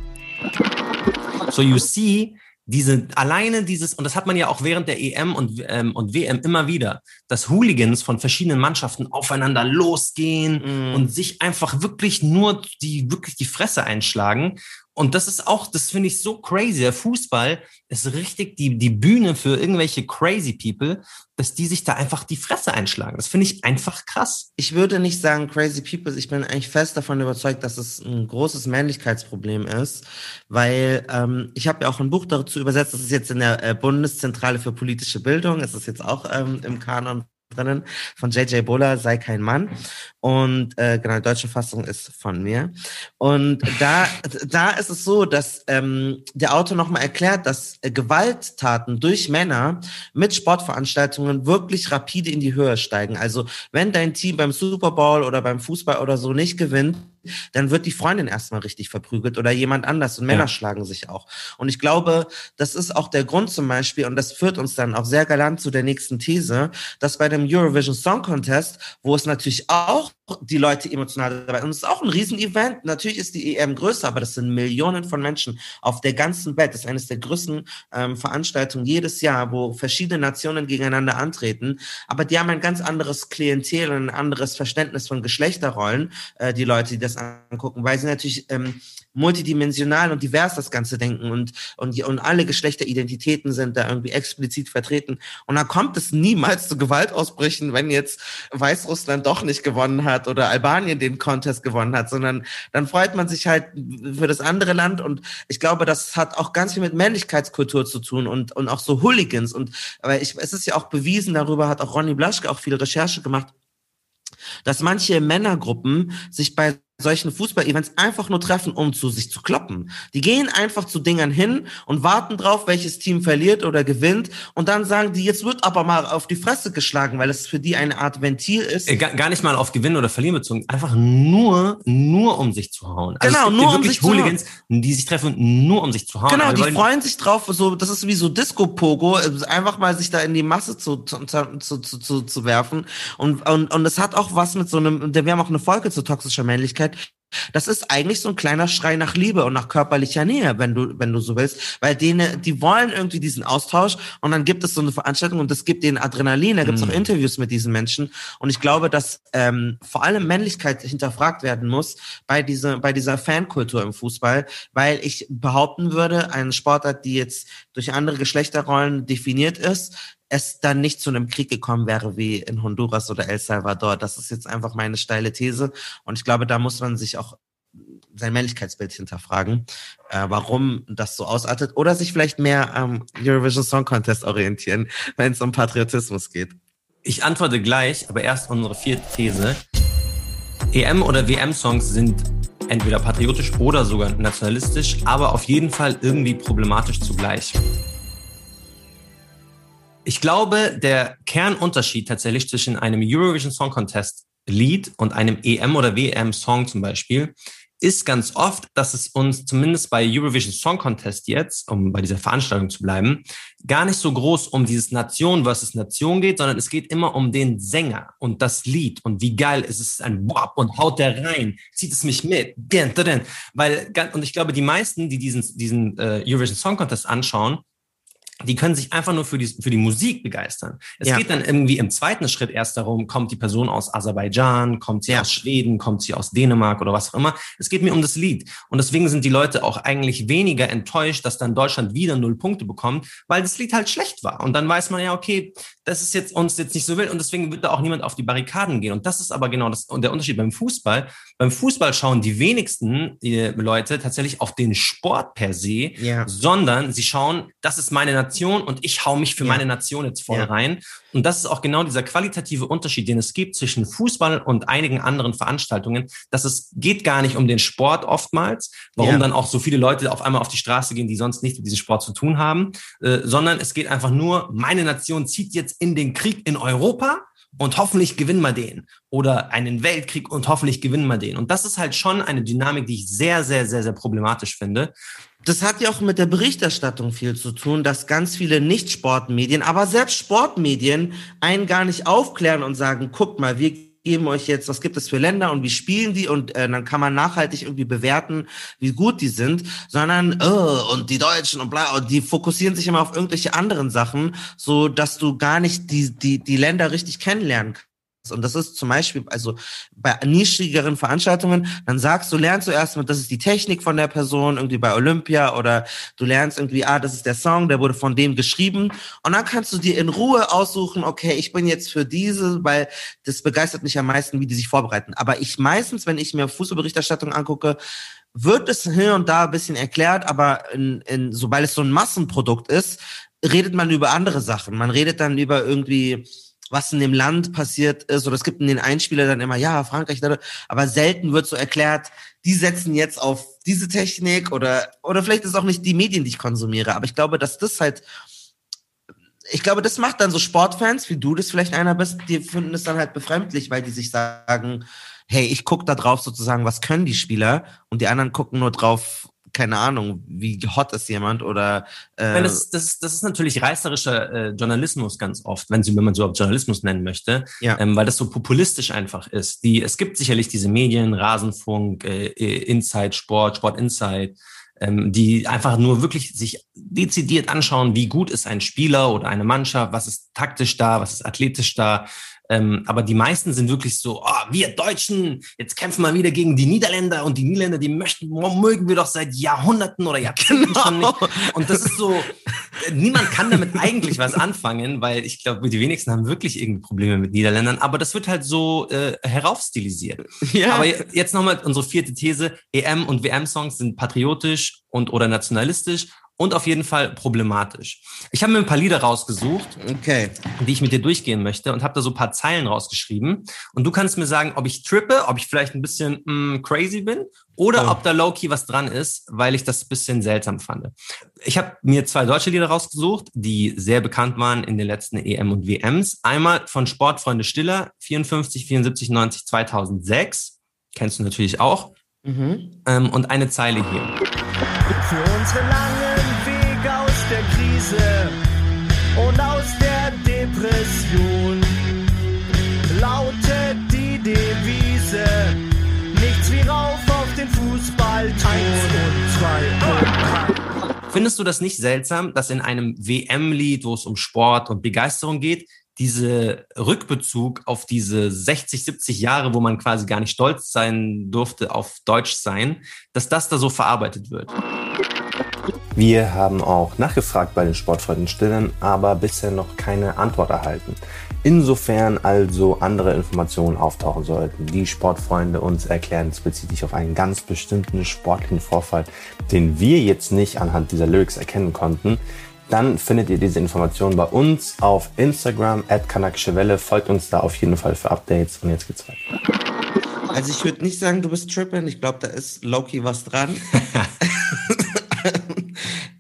So you see, diese alleine dieses und das hat man ja auch während der EM und ähm, und WM immer wieder, dass Hooligans von verschiedenen Mannschaften aufeinander losgehen mm. und sich einfach wirklich nur die wirklich die Fresse einschlagen und das ist auch, das finde ich so crazy. Der Fußball ist richtig die, die Bühne für irgendwelche crazy people, dass die sich da einfach die Fresse einschlagen. Das finde ich einfach krass. Ich würde nicht sagen crazy people. Ich bin eigentlich fest davon überzeugt, dass es ein großes Männlichkeitsproblem ist, weil ähm, ich habe ja auch ein Buch dazu übersetzt. Das ist jetzt in der äh, Bundeszentrale für politische Bildung. Es ist jetzt auch ähm, im Kanon drinnen von JJ Bola, sei kein Mann. Und äh, genau, die deutsche Fassung ist von mir. Und da, da ist es so, dass ähm, der Autor nochmal erklärt, dass äh, Gewalttaten durch Männer mit Sportveranstaltungen wirklich rapide in die Höhe steigen. Also wenn dein Team beim Super Bowl oder beim Fußball oder so nicht gewinnt, dann wird die Freundin erstmal richtig verprügelt oder jemand anders und Männer ja. schlagen sich auch. Und ich glaube, das ist auch der Grund zum Beispiel, und das führt uns dann auch sehr galant zu der nächsten These, dass bei dem Eurovision Song Contest, wo es natürlich auch die Leute emotional dabei. Und es ist auch ein Riesenevent. Natürlich ist die EM größer, aber das sind Millionen von Menschen auf der ganzen Welt. Das ist eines der größten ähm, Veranstaltungen jedes Jahr, wo verschiedene Nationen gegeneinander antreten. Aber die haben ein ganz anderes Klientel und ein anderes Verständnis von Geschlechterrollen, äh, die Leute, die das angucken, weil sie natürlich ähm, multidimensional und divers das Ganze denken und, und, und alle Geschlechteridentitäten sind da irgendwie explizit vertreten. Und da kommt es niemals zu Gewaltausbrüchen, wenn jetzt Weißrussland doch nicht gewonnen hat oder Albanien den Contest gewonnen hat, sondern dann freut man sich halt für das andere Land und ich glaube, das hat auch ganz viel mit Männlichkeitskultur zu tun und, und auch so Hooligans und, aber ich, es ist ja auch bewiesen, darüber hat auch Ronny Blaschke auch viel Recherche gemacht, dass manche Männergruppen sich bei solchen Fußball-Events einfach nur treffen, um zu sich zu kloppen. Die gehen einfach zu Dingern hin und warten drauf, welches Team verliert oder gewinnt und dann sagen die, jetzt wird aber mal auf die Fresse geschlagen, weil es für die eine Art Ventil ist. Äh, gar nicht mal auf Gewinnen oder Verlieren bezogen, einfach nur, nur um sich zu hauen. Also genau, nur um sich Hooligans, zu hauen. die sich treffen, nur um sich zu hauen. Genau, die freuen sich drauf, so, das ist wie so Disco-Pogo, einfach mal sich da in die Masse zu, zu, zu, zu, zu werfen und, und, und es hat auch was mit so einem, wir haben auch eine Folge zu toxischer Männlichkeit, das ist eigentlich so ein kleiner Schrei nach Liebe und nach körperlicher Nähe, wenn du, wenn du so willst, weil denen, die wollen irgendwie diesen Austausch und dann gibt es so eine Veranstaltung und das gibt denen Adrenalin, da gibt es mhm. auch Interviews mit diesen Menschen. Und ich glaube, dass ähm, vor allem Männlichkeit hinterfragt werden muss bei dieser, bei dieser Fankultur im Fußball, weil ich behaupten würde, ein Sportart, die jetzt durch andere Geschlechterrollen definiert ist, es dann nicht zu einem Krieg gekommen wäre wie in Honduras oder El Salvador. Das ist jetzt einfach meine steile These. Und ich glaube, da muss man sich auch sein Männlichkeitsbild hinterfragen, äh, warum das so ausartet oder sich vielleicht mehr am Eurovision Song Contest orientieren, wenn es um Patriotismus geht. Ich antworte gleich, aber erst unsere vierte These. EM- oder WM-Songs sind entweder patriotisch oder sogar nationalistisch, aber auf jeden Fall irgendwie problematisch zugleich. Ich glaube, der Kernunterschied tatsächlich zwischen einem Eurovision Song Contest Lied und einem EM oder WM Song zum Beispiel ist ganz oft, dass es uns zumindest bei Eurovision Song Contest jetzt, um bei dieser Veranstaltung zu bleiben, gar nicht so groß um dieses Nation versus Nation geht, sondern es geht immer um den Sänger und das Lied und wie geil ist es ein Wap und haut der rein, zieht es mich mit, weil und ich glaube, die meisten, die diesen diesen äh, Eurovision Song Contest anschauen, die können sich einfach nur für die, für die Musik begeistern. Es ja. geht dann irgendwie im zweiten Schritt erst darum, kommt die Person aus Aserbaidschan, kommt sie ja. aus Schweden, kommt sie aus Dänemark oder was auch immer. Es geht mir um das Lied. Und deswegen sind die Leute auch eigentlich weniger enttäuscht, dass dann Deutschland wieder null Punkte bekommt, weil das Lied halt schlecht war. Und dann weiß man ja, okay, das ist jetzt uns jetzt nicht so wild und deswegen wird da auch niemand auf die Barrikaden gehen. Und das ist aber genau das, und der Unterschied beim Fußball. Beim Fußball schauen die wenigsten äh, Leute tatsächlich auf den Sport per se, ja. sondern sie schauen, das ist meine Nation und ich hau mich für ja. meine Nation jetzt voll ja. rein. Und das ist auch genau dieser qualitative Unterschied, den es gibt zwischen Fußball und einigen anderen Veranstaltungen, dass es geht gar nicht um den Sport oftmals, warum dann auch so viele Leute auf einmal auf die Straße gehen, die sonst nichts mit diesem Sport zu tun haben, äh, sondern es geht einfach nur, meine Nation zieht jetzt in den Krieg in Europa und hoffentlich gewinnen wir den. Oder einen Weltkrieg und hoffentlich gewinnen wir den. Und das ist halt schon eine Dynamik, die ich sehr, sehr, sehr, sehr problematisch finde das hat ja auch mit der Berichterstattung viel zu tun, dass ganz viele Nicht-Sportmedien, aber selbst Sportmedien einen gar nicht aufklären und sagen, guckt mal, wir geben euch jetzt, was gibt es für Länder und wie spielen die und äh, dann kann man nachhaltig irgendwie bewerten, wie gut die sind, sondern oh, und die Deutschen und bla und die fokussieren sich immer auf irgendwelche anderen Sachen, so dass du gar nicht die die die Länder richtig kennenlernen kannst. Und das ist zum Beispiel, also bei nischigeren Veranstaltungen, dann sagst du, lernst du erstmal, das ist die Technik von der Person, irgendwie bei Olympia oder du lernst irgendwie, ah, das ist der Song, der wurde von dem geschrieben. Und dann kannst du dir in Ruhe aussuchen, okay, ich bin jetzt für diese, weil das begeistert mich am meisten, wie die sich vorbereiten. Aber ich meistens, wenn ich mir Fußballberichterstattung angucke, wird es hier und da ein bisschen erklärt, aber in, in, sobald es so ein Massenprodukt ist, redet man über andere Sachen. Man redet dann über irgendwie, was in dem Land passiert ist. Oder es gibt in den Einspieler dann immer, ja, Frankreich, aber selten wird so erklärt, die setzen jetzt auf diese Technik oder, oder vielleicht ist auch nicht die Medien, die ich konsumiere. Aber ich glaube, dass das halt, ich glaube, das macht dann so Sportfans, wie du das vielleicht einer bist, die finden es dann halt befremdlich, weil die sich sagen, hey, ich gucke da drauf sozusagen, was können die Spieler? Und die anderen gucken nur drauf, keine Ahnung, wie hot ist jemand oder. Äh meine, das, das, das ist natürlich reißerischer äh, Journalismus ganz oft, wenn, sie, wenn man so Journalismus nennen möchte, ja. ähm, weil das so populistisch einfach ist. Die, es gibt sicherlich diese Medien, Rasenfunk, äh, Inside Sport, Sport Inside, ähm, die einfach nur wirklich sich dezidiert anschauen, wie gut ist ein Spieler oder eine Mannschaft, was ist taktisch da, was ist athletisch da, ähm, aber die meisten sind wirklich so, oh, wir Deutschen, jetzt kämpfen wir wieder gegen die Niederländer und die Niederländer, die möchten, mögen wir doch seit Jahrhunderten oder Jahrzehnten genau. schon nicht. Und das ist so, niemand kann damit eigentlich was anfangen, weil ich glaube, die wenigsten haben wirklich irgendwie Probleme mit Niederländern, aber das wird halt so äh, heraufstilisiert. Ja. Aber jetzt nochmal unsere vierte These, EM und WM-Songs sind patriotisch und oder nationalistisch und auf jeden Fall problematisch. Ich habe mir ein paar Lieder rausgesucht, okay. die ich mit dir durchgehen möchte und habe da so ein paar Zeilen rausgeschrieben. Und du kannst mir sagen, ob ich trippe, ob ich vielleicht ein bisschen mm, crazy bin oder oh. ob da low-key was dran ist, weil ich das ein bisschen seltsam fand. Ich habe mir zwei deutsche Lieder rausgesucht, die sehr bekannt waren in den letzten EM und WMs. Einmal von Sportfreunde Stiller, 54, 74, 90, 2006. Kennst du natürlich auch. Mhm. Ähm, und eine Zeile hier. Für unsere langen Wege aus der Krise und aus der Depression lautet die Devise: Nichts wie rauf auf den Fußball. Eins und zwei und Findest du das nicht seltsam, dass in einem WM-Lied, wo es um Sport und Begeisterung geht, diese Rückbezug auf diese 60, 70 Jahre, wo man quasi gar nicht stolz sein durfte auf Deutsch sein, dass das da so verarbeitet wird. Wir haben auch nachgefragt bei den Sportfreunden Stillern, aber bisher noch keine Antwort erhalten. Insofern also andere Informationen auftauchen sollten, die Sportfreunde uns erklären, es auf einen ganz bestimmten sportlichen Vorfall, den wir jetzt nicht anhand dieser Lyrics erkennen konnten, dann findet ihr diese Informationen bei uns auf Instagram at Welle. Folgt uns da auf jeden Fall für Updates und jetzt geht's weiter. Also ich würde nicht sagen, du bist tripping. Ich glaube, da ist Loki was dran. <laughs>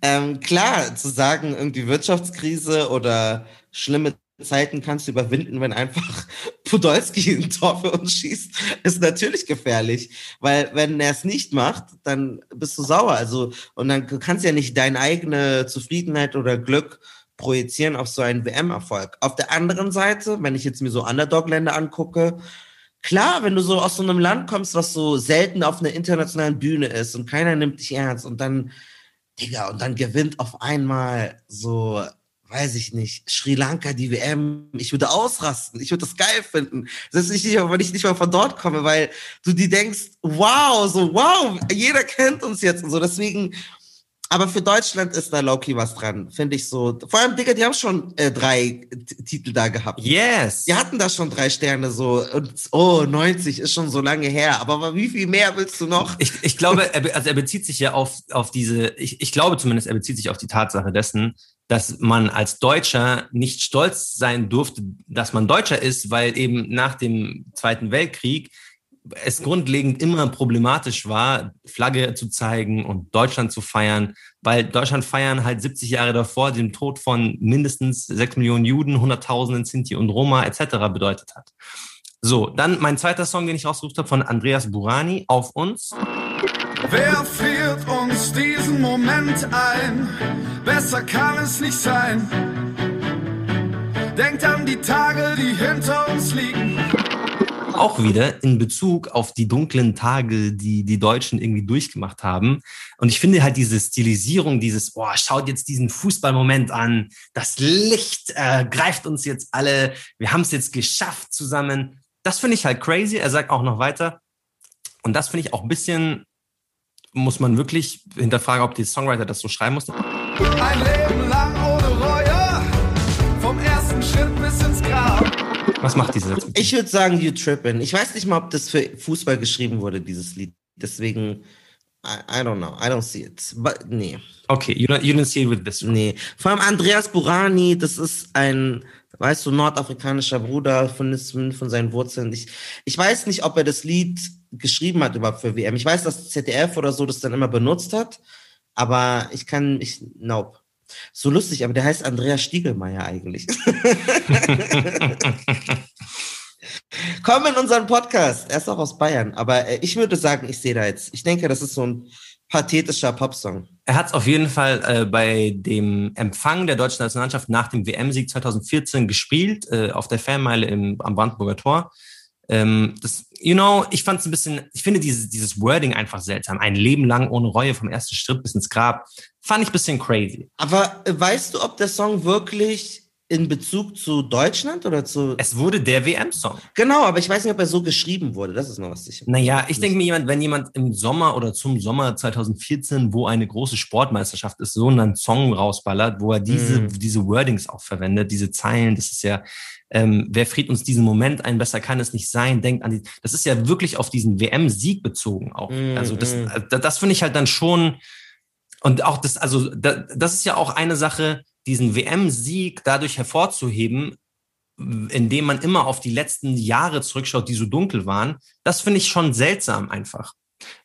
ähm, klar, zu sagen, irgendwie Wirtschaftskrise oder schlimme Zeiten kannst du überwinden, wenn einfach <laughs> Podolski ein Tor für uns schießt, ist natürlich gefährlich. Weil wenn er es nicht macht, dann bist du sauer. Also, und dann kannst du ja nicht deine eigene Zufriedenheit oder Glück projizieren auf so einen WM-Erfolg. Auf der anderen Seite, wenn ich jetzt mir so Underdog-Länder angucke, klar, wenn du so aus so einem Land kommst, was so selten auf einer internationalen Bühne ist und keiner nimmt dich ernst und dann, Digga, und dann gewinnt auf einmal so weiß ich nicht, Sri Lanka, die WM, ich würde ausrasten, ich würde das geil finden. Das ist nicht, wenn ich nicht mal von dort komme, weil du die denkst, wow, so wow, jeder kennt uns jetzt und so. Deswegen, aber für Deutschland ist da Loki was dran, finde ich so. Vor allem, Digga, die haben schon äh, drei Titel da gehabt. Yes. Die hatten da schon drei Sterne so. Und oh, 90 ist schon so lange her. Aber, wie viel mehr willst du noch? Ich, ich glaube, <laughs> er, also er bezieht sich ja auf, auf diese, ich, ich glaube zumindest, er bezieht sich auf die Tatsache dessen, dass man als Deutscher nicht stolz sein durfte, dass man Deutscher ist, weil eben nach dem Zweiten Weltkrieg es grundlegend immer problematisch war, Flagge zu zeigen und Deutschland zu feiern, weil Deutschland feiern halt 70 Jahre davor den Tod von mindestens 6 Millionen Juden, Hunderttausenden Sinti und Roma etc. bedeutet hat. So, dann mein zweiter Song, den ich rausgesucht habe von Andreas Burani, Auf uns. Wer friert uns diesen Moment ein? Besser kann es nicht sein. Denkt an die Tage, die hinter uns liegen. Auch wieder in Bezug auf die dunklen Tage, die die Deutschen irgendwie durchgemacht haben. Und ich finde halt diese Stilisierung, dieses, boah, schaut jetzt diesen Fußballmoment an. Das Licht äh, greift uns jetzt alle. Wir haben es jetzt geschafft zusammen. Das finde ich halt crazy. Er sagt auch noch weiter. Und das finde ich auch ein bisschen muss man wirklich hinterfragen, ob die Songwriter das so schreiben mussten. Ein Leben lang ohne Reue, vom ersten Schritt bis ins Grab. Was macht diese Sätze? Ich würde sagen, You Trippin'. Ich weiß nicht mal, ob das für Fußball geschrieben wurde, dieses Lied. Deswegen, I, I don't know. I don't see it. But, nee. Okay, you don't, you don't see it with this one. Nee. Vor allem Andreas Burani, das ist ein, weißt du, nordafrikanischer Bruder von, von seinen Wurzeln. Ich, ich weiß nicht, ob er das Lied geschrieben hat überhaupt für WM. Ich weiß, dass ZDF oder so das dann immer benutzt hat, aber ich kann, ich, nope. So lustig, aber der heißt Andreas Stiegelmeier eigentlich. <laughs> Komm in unseren Podcast. Er ist auch aus Bayern, aber äh, ich würde sagen, ich sehe da jetzt. Ich denke, das ist so ein pathetischer Popsong. Er hat es auf jeden Fall äh, bei dem Empfang der deutschen Nationalmannschaft nach dem WM-Sieg 2014 gespielt, äh, auf der Fanmeile im, am Brandenburger Tor. Ähm, das, you know, ich fand es ein bisschen, ich finde dieses, dieses Wording einfach seltsam. Ein Leben lang ohne Reue vom ersten Schritt bis ins Grab. Fand ich ein bisschen crazy. Aber äh, weißt du, ob der Song wirklich in Bezug zu Deutschland oder zu. Es wurde der WM-Song. Genau, aber ich weiß nicht, ob er so geschrieben wurde. Das ist noch was sicher. Naja, ich denke mir, jemand, wenn jemand im Sommer oder zum Sommer 2014, wo eine große Sportmeisterschaft ist, so einen Song rausballert, wo er diese, mm. diese Wordings auch verwendet, diese Zeilen, das ist ja, ähm, wer friert uns diesen Moment ein, besser kann es nicht sein, denkt an die, das ist ja wirklich auf diesen WM-Sieg bezogen auch. Mm, also das, mm. das, das finde ich halt dann schon, und auch das, also das, das ist ja auch eine Sache, diesen WM-Sieg dadurch hervorzuheben, indem man immer auf die letzten Jahre zurückschaut, die so dunkel waren, das finde ich schon seltsam einfach.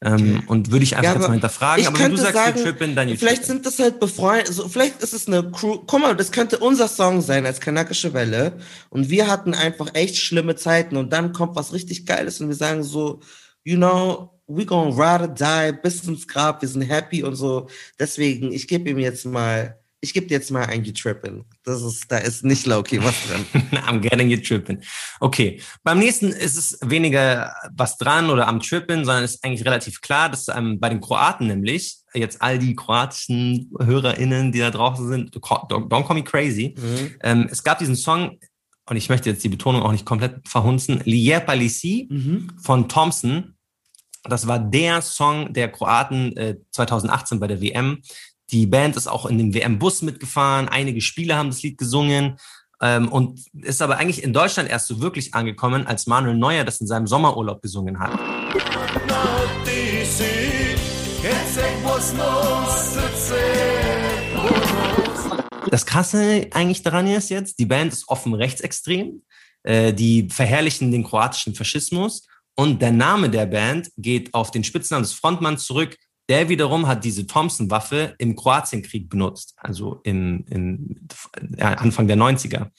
Ähm, und würde ich einfach ja, jetzt mal hinterfragen. aber wenn du sagst, sagen, trippen, dann Vielleicht sind das halt befreundet, also vielleicht ist es eine Crew. Guck mal, das könnte unser Song sein als kanakische Welle. Und wir hatten einfach echt schlimme Zeiten und dann kommt was richtig Geiles und wir sagen so, you know, we gonna ride or die bis ins Grab, wir sind happy und so. Deswegen, ich gebe ihm jetzt mal ich gebe dir jetzt mal ein You Trippin. Das ist, da ist nicht Loki was dran. <laughs> I'm getting you trippin. Okay. Beim nächsten ist es weniger was dran oder am Trippin, sondern ist eigentlich relativ klar, dass ähm, bei den Kroaten nämlich, jetzt all die kroatischen HörerInnen, die da draußen sind, don't, don't call me crazy. Mhm. Ähm, es gab diesen Song, und ich möchte jetzt die Betonung auch nicht komplett verhunzen, Lier Palisi mhm. von Thompson. Das war der Song der Kroaten äh, 2018 bei der WM die Band ist auch in dem WM-Bus mitgefahren. Einige Spieler haben das Lied gesungen. Ähm, und ist aber eigentlich in Deutschland erst so wirklich angekommen, als Manuel Neuer das in seinem Sommerurlaub gesungen hat. Das Krasse eigentlich daran ist jetzt, die Band ist offen rechtsextrem, äh, die verherrlichen den kroatischen Faschismus und der Name der Band geht auf den Spitznamen des Frontmanns zurück, der wiederum hat diese Thompson-Waffe im Kroatienkrieg benutzt, also in ja, Anfang der 90er.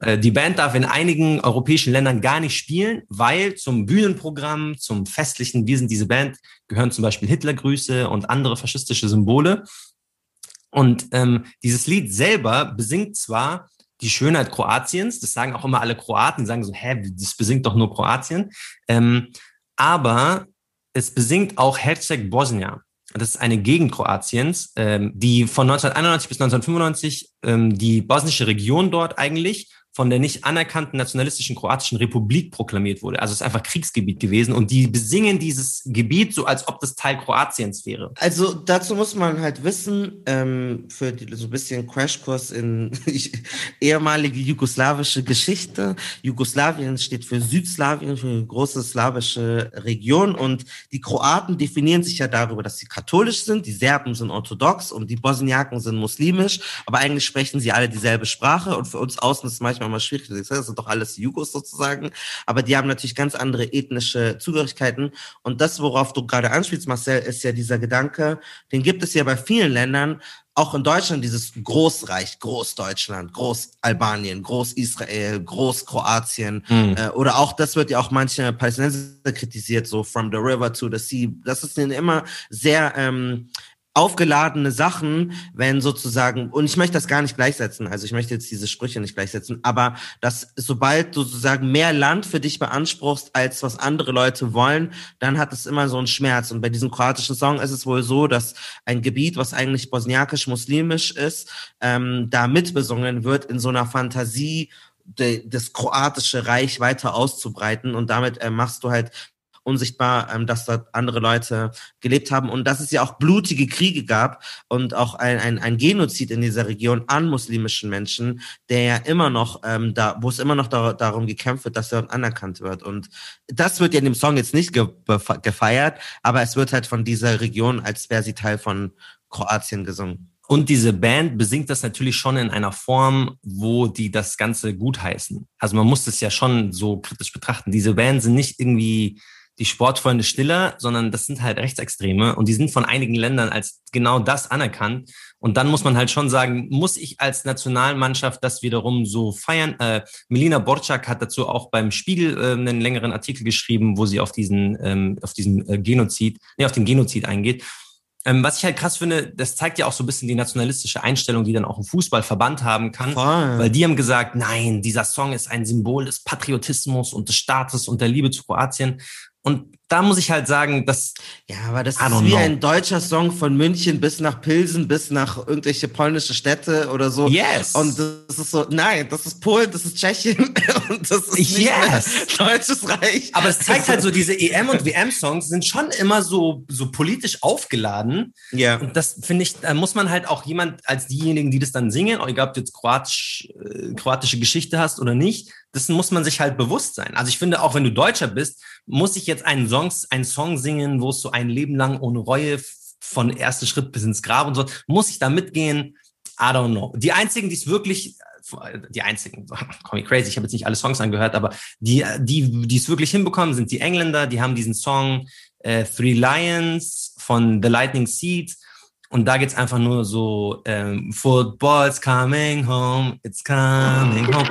Äh, die Band darf in einigen europäischen Ländern gar nicht spielen, weil zum Bühnenprogramm, zum festlichen, wir sind diese Band, gehören zum Beispiel Hitlergrüße und andere faschistische Symbole. Und ähm, dieses Lied selber besingt zwar die Schönheit Kroatiens, das sagen auch immer alle Kroaten, sagen so, hä, das besingt doch nur Kroatien. Ähm, aber es besingt auch Herzeg Bosnia. Das ist eine Gegend Kroatiens, ähm, die von 1991 bis 1995 ähm, die bosnische Region dort eigentlich von der nicht anerkannten nationalistischen kroatischen Republik proklamiert wurde. Also es ist einfach Kriegsgebiet gewesen und die besingen dieses Gebiet so, als ob das Teil Kroatiens wäre. Also dazu muss man halt wissen, ähm, für die, so ein bisschen Crashkurs in <laughs> ehemalige jugoslawische Geschichte. Jugoslawien steht für Südslawien, für eine große slawische Region und die Kroaten definieren sich ja darüber, dass sie katholisch sind, die Serben sind orthodox und die Bosniaken sind muslimisch, aber eigentlich sprechen sie alle dieselbe Sprache und für uns außen ist manchmal mal schwierig. Das sind doch alles Jugos sozusagen. Aber die haben natürlich ganz andere ethnische Zugehörigkeiten. Und das, worauf du gerade anspielst, Marcel, ist ja dieser Gedanke, den gibt es ja bei vielen Ländern, auch in Deutschland dieses Großreich, Großdeutschland, Großalbanien, Großisrael, Großkroatien mhm. äh, oder auch, das wird ja auch manche Palästinenser kritisiert, so from the river to the sea. Das ist immer sehr ähm, aufgeladene Sachen, wenn sozusagen, und ich möchte das gar nicht gleichsetzen, also ich möchte jetzt diese Sprüche nicht gleichsetzen, aber dass sobald du sozusagen mehr Land für dich beanspruchst, als was andere Leute wollen, dann hat es immer so einen Schmerz. Und bei diesem kroatischen Song ist es wohl so, dass ein Gebiet, was eigentlich bosniakisch-muslimisch ist, ähm, da mitbesungen wird in so einer Fantasie, das kroatische Reich weiter auszubreiten und damit äh, machst du halt unsichtbar, ähm, dass dort andere Leute gelebt haben und dass es ja auch blutige Kriege gab und auch ein, ein, ein Genozid in dieser Region an muslimischen Menschen, der ja immer noch ähm, da, wo es immer noch da, darum gekämpft wird, dass er anerkannt wird. Und das wird ja in dem Song jetzt nicht ge gefeiert, aber es wird halt von dieser Region, als wäre sie Teil von Kroatien gesungen. Und diese Band besingt das natürlich schon in einer Form, wo die das Ganze gutheißen. Also man muss das ja schon so kritisch betrachten. Diese Band sind nicht irgendwie die Sportfreunde Stiller, sondern das sind halt Rechtsextreme und die sind von einigen Ländern als genau das anerkannt. Und dann muss man halt schon sagen, muss ich als Nationalmannschaft das wiederum so feiern? Äh, Melina Borczak hat dazu auch beim Spiegel äh, einen längeren Artikel geschrieben, wo sie auf diesen, ähm, auf diesen äh, Genozid, nee, auf den Genozid eingeht. Ähm, was ich halt krass finde, das zeigt ja auch so ein bisschen die nationalistische Einstellung, die dann auch ein Fußballverband haben kann. Voll. Weil die haben gesagt, nein, dieser Song ist ein Symbol des Patriotismus und des Staates und der Liebe zu Kroatien. Und da muss ich halt sagen, dass. Ja, aber das ist wie know. ein deutscher Song von München bis nach Pilsen, bis nach irgendwelche polnische Städte oder so. Yes. Und das ist so, nein, das ist Polen, das ist Tschechien <laughs> und das ist yes. deutsches Reich. Aber es zeigt halt so, diese EM- und WM-Songs sind schon immer so, so politisch aufgeladen. Ja. Und das finde ich, da muss man halt auch jemand als diejenigen, die das dann singen, egal ob du jetzt kroatisch, äh, kroatische Geschichte hast oder nicht, das muss man sich halt bewusst sein. Also ich finde, auch wenn du Deutscher bist, muss ich jetzt einen Song, einen Song singen, wo es so ein Leben lang ohne Reue von ersten Schritt bis ins Grab und so, muss ich da mitgehen? I don't know. Die einzigen, die es wirklich, die einzigen, <laughs> call me crazy, ich habe jetzt nicht alle Songs angehört, aber die, die, die es wirklich hinbekommen, sind die Engländer, die haben diesen Song äh, Three Lions von The Lightning Seed und da geht's einfach nur so, ähm, Football's coming home, it's coming home.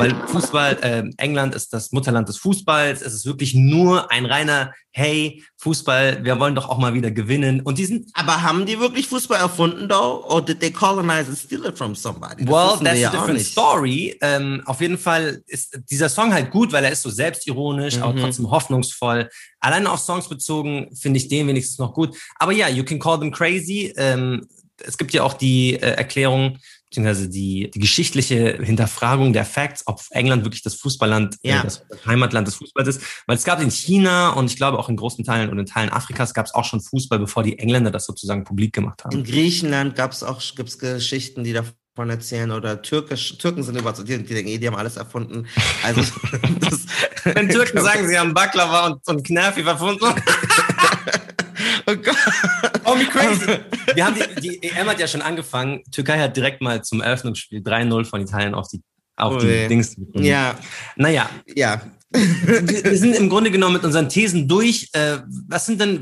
Weil Fußball, äh, England ist das Mutterland des Fußballs. Es ist wirklich nur ein reiner, hey, Fußball, wir wollen doch auch mal wieder gewinnen. Und die sind. Aber haben die wirklich Fußball erfunden, though? Or did they colonize and steal it from somebody? Das well, that's a different story. Ähm, auf jeden Fall ist dieser Song halt gut, weil er ist so selbstironisch, mhm. aber trotzdem hoffnungsvoll. Alleine auf Songs bezogen finde ich den wenigstens noch gut. Aber ja, you can call them crazy. Ähm, es gibt ja auch die äh, Erklärung, beziehungsweise die, die geschichtliche Hinterfragung der Facts, ob England wirklich das Fußballland, äh, Ja. äh, das Heimatland des Fußballs ist. Weil es gab in China und ich glaube auch in großen Teilen und in Teilen Afrikas gab es auch schon Fußball, bevor die Engländer das sozusagen publik gemacht haben. In Griechenland gab es auch gibt's Geschichten, die davon erzählen oder Türkisch, Türken sind überzeugt, die, die denken, eh, die haben alles erfunden. Also <laughs> das, Wenn Türken <laughs> sagen, sie haben Baklava und, und Knerfi verfunden. <laughs> oh Gott. Oh, me crazy. Wir haben die, die EM hat ja schon angefangen. Türkei hat direkt mal zum Eröffnungsspiel 3-0 von Italien auf die, auf Oh die weh. Dings. Ja, Naja, ja. wir, wir sind im Grunde genommen mit unseren Thesen durch. Äh, was sind denn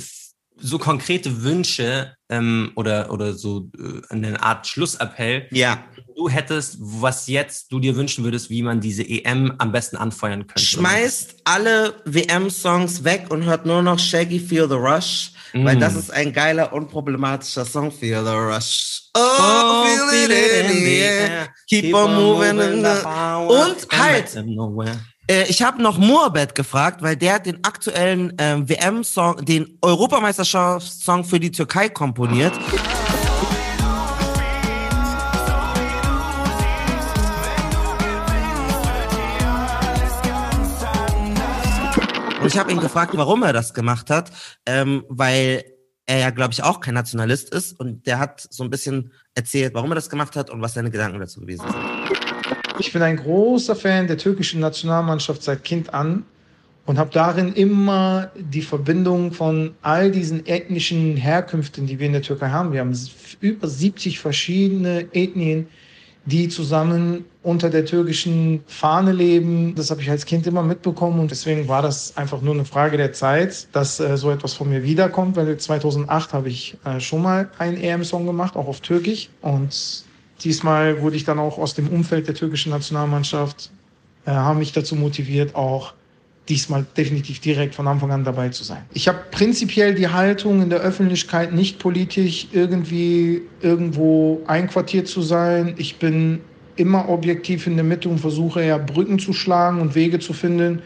so konkrete Wünsche ähm, oder, oder so äh, eine Art Schlussappell, Ja. Du hättest, was jetzt du dir wünschen würdest, wie man diese EM am besten anfeuern könnte? Schmeißt alle WM-Songs weg und hört nur noch Shaggy Feel the Rush, weil Mm. das ist ein geiler, unproblematischer Song, Feel the Rush. Oh, Oh, feel it in the air. Keep on moving in the... Und halt, Äh, ich habe noch Moabed gefragt, weil der hat den aktuellen ähm, WM-Song, den Europameisterschaftssong für die Türkei komponiert. Ich habe ihn gefragt, warum er das gemacht hat, ähm, weil er ja, glaube ich, auch kein Nationalist ist. Und der hat so ein bisschen erzählt, warum er das gemacht hat und was seine Gedanken dazu gewesen sind. Ich bin ein großer Fan der türkischen Nationalmannschaft seit Kind an und habe darin immer die Verbindung von all diesen ethnischen Herkünften, die wir in der Türkei haben. Wir haben über 70 verschiedene Ethnien, die zusammen unter der türkischen Fahne leben. Das habe ich als Kind immer mitbekommen und deswegen war das einfach nur eine Frage der Zeit, dass äh, so etwas von mir wiederkommt, weil 2008 habe ich äh, schon mal einen EM-Song gemacht, auch auf Türkisch und diesmal wurde ich dann auch aus dem Umfeld der türkischen Nationalmannschaft, äh, haben mich dazu motiviert, auch diesmal definitiv direkt von Anfang an dabei zu sein. Ich habe prinzipiell die Haltung in der Öffentlichkeit nicht politisch irgendwie irgendwo einquartiert zu sein. Ich bin immer objektiv in der Mitte und versuche eher Brücken zu schlagen und Wege zu finden.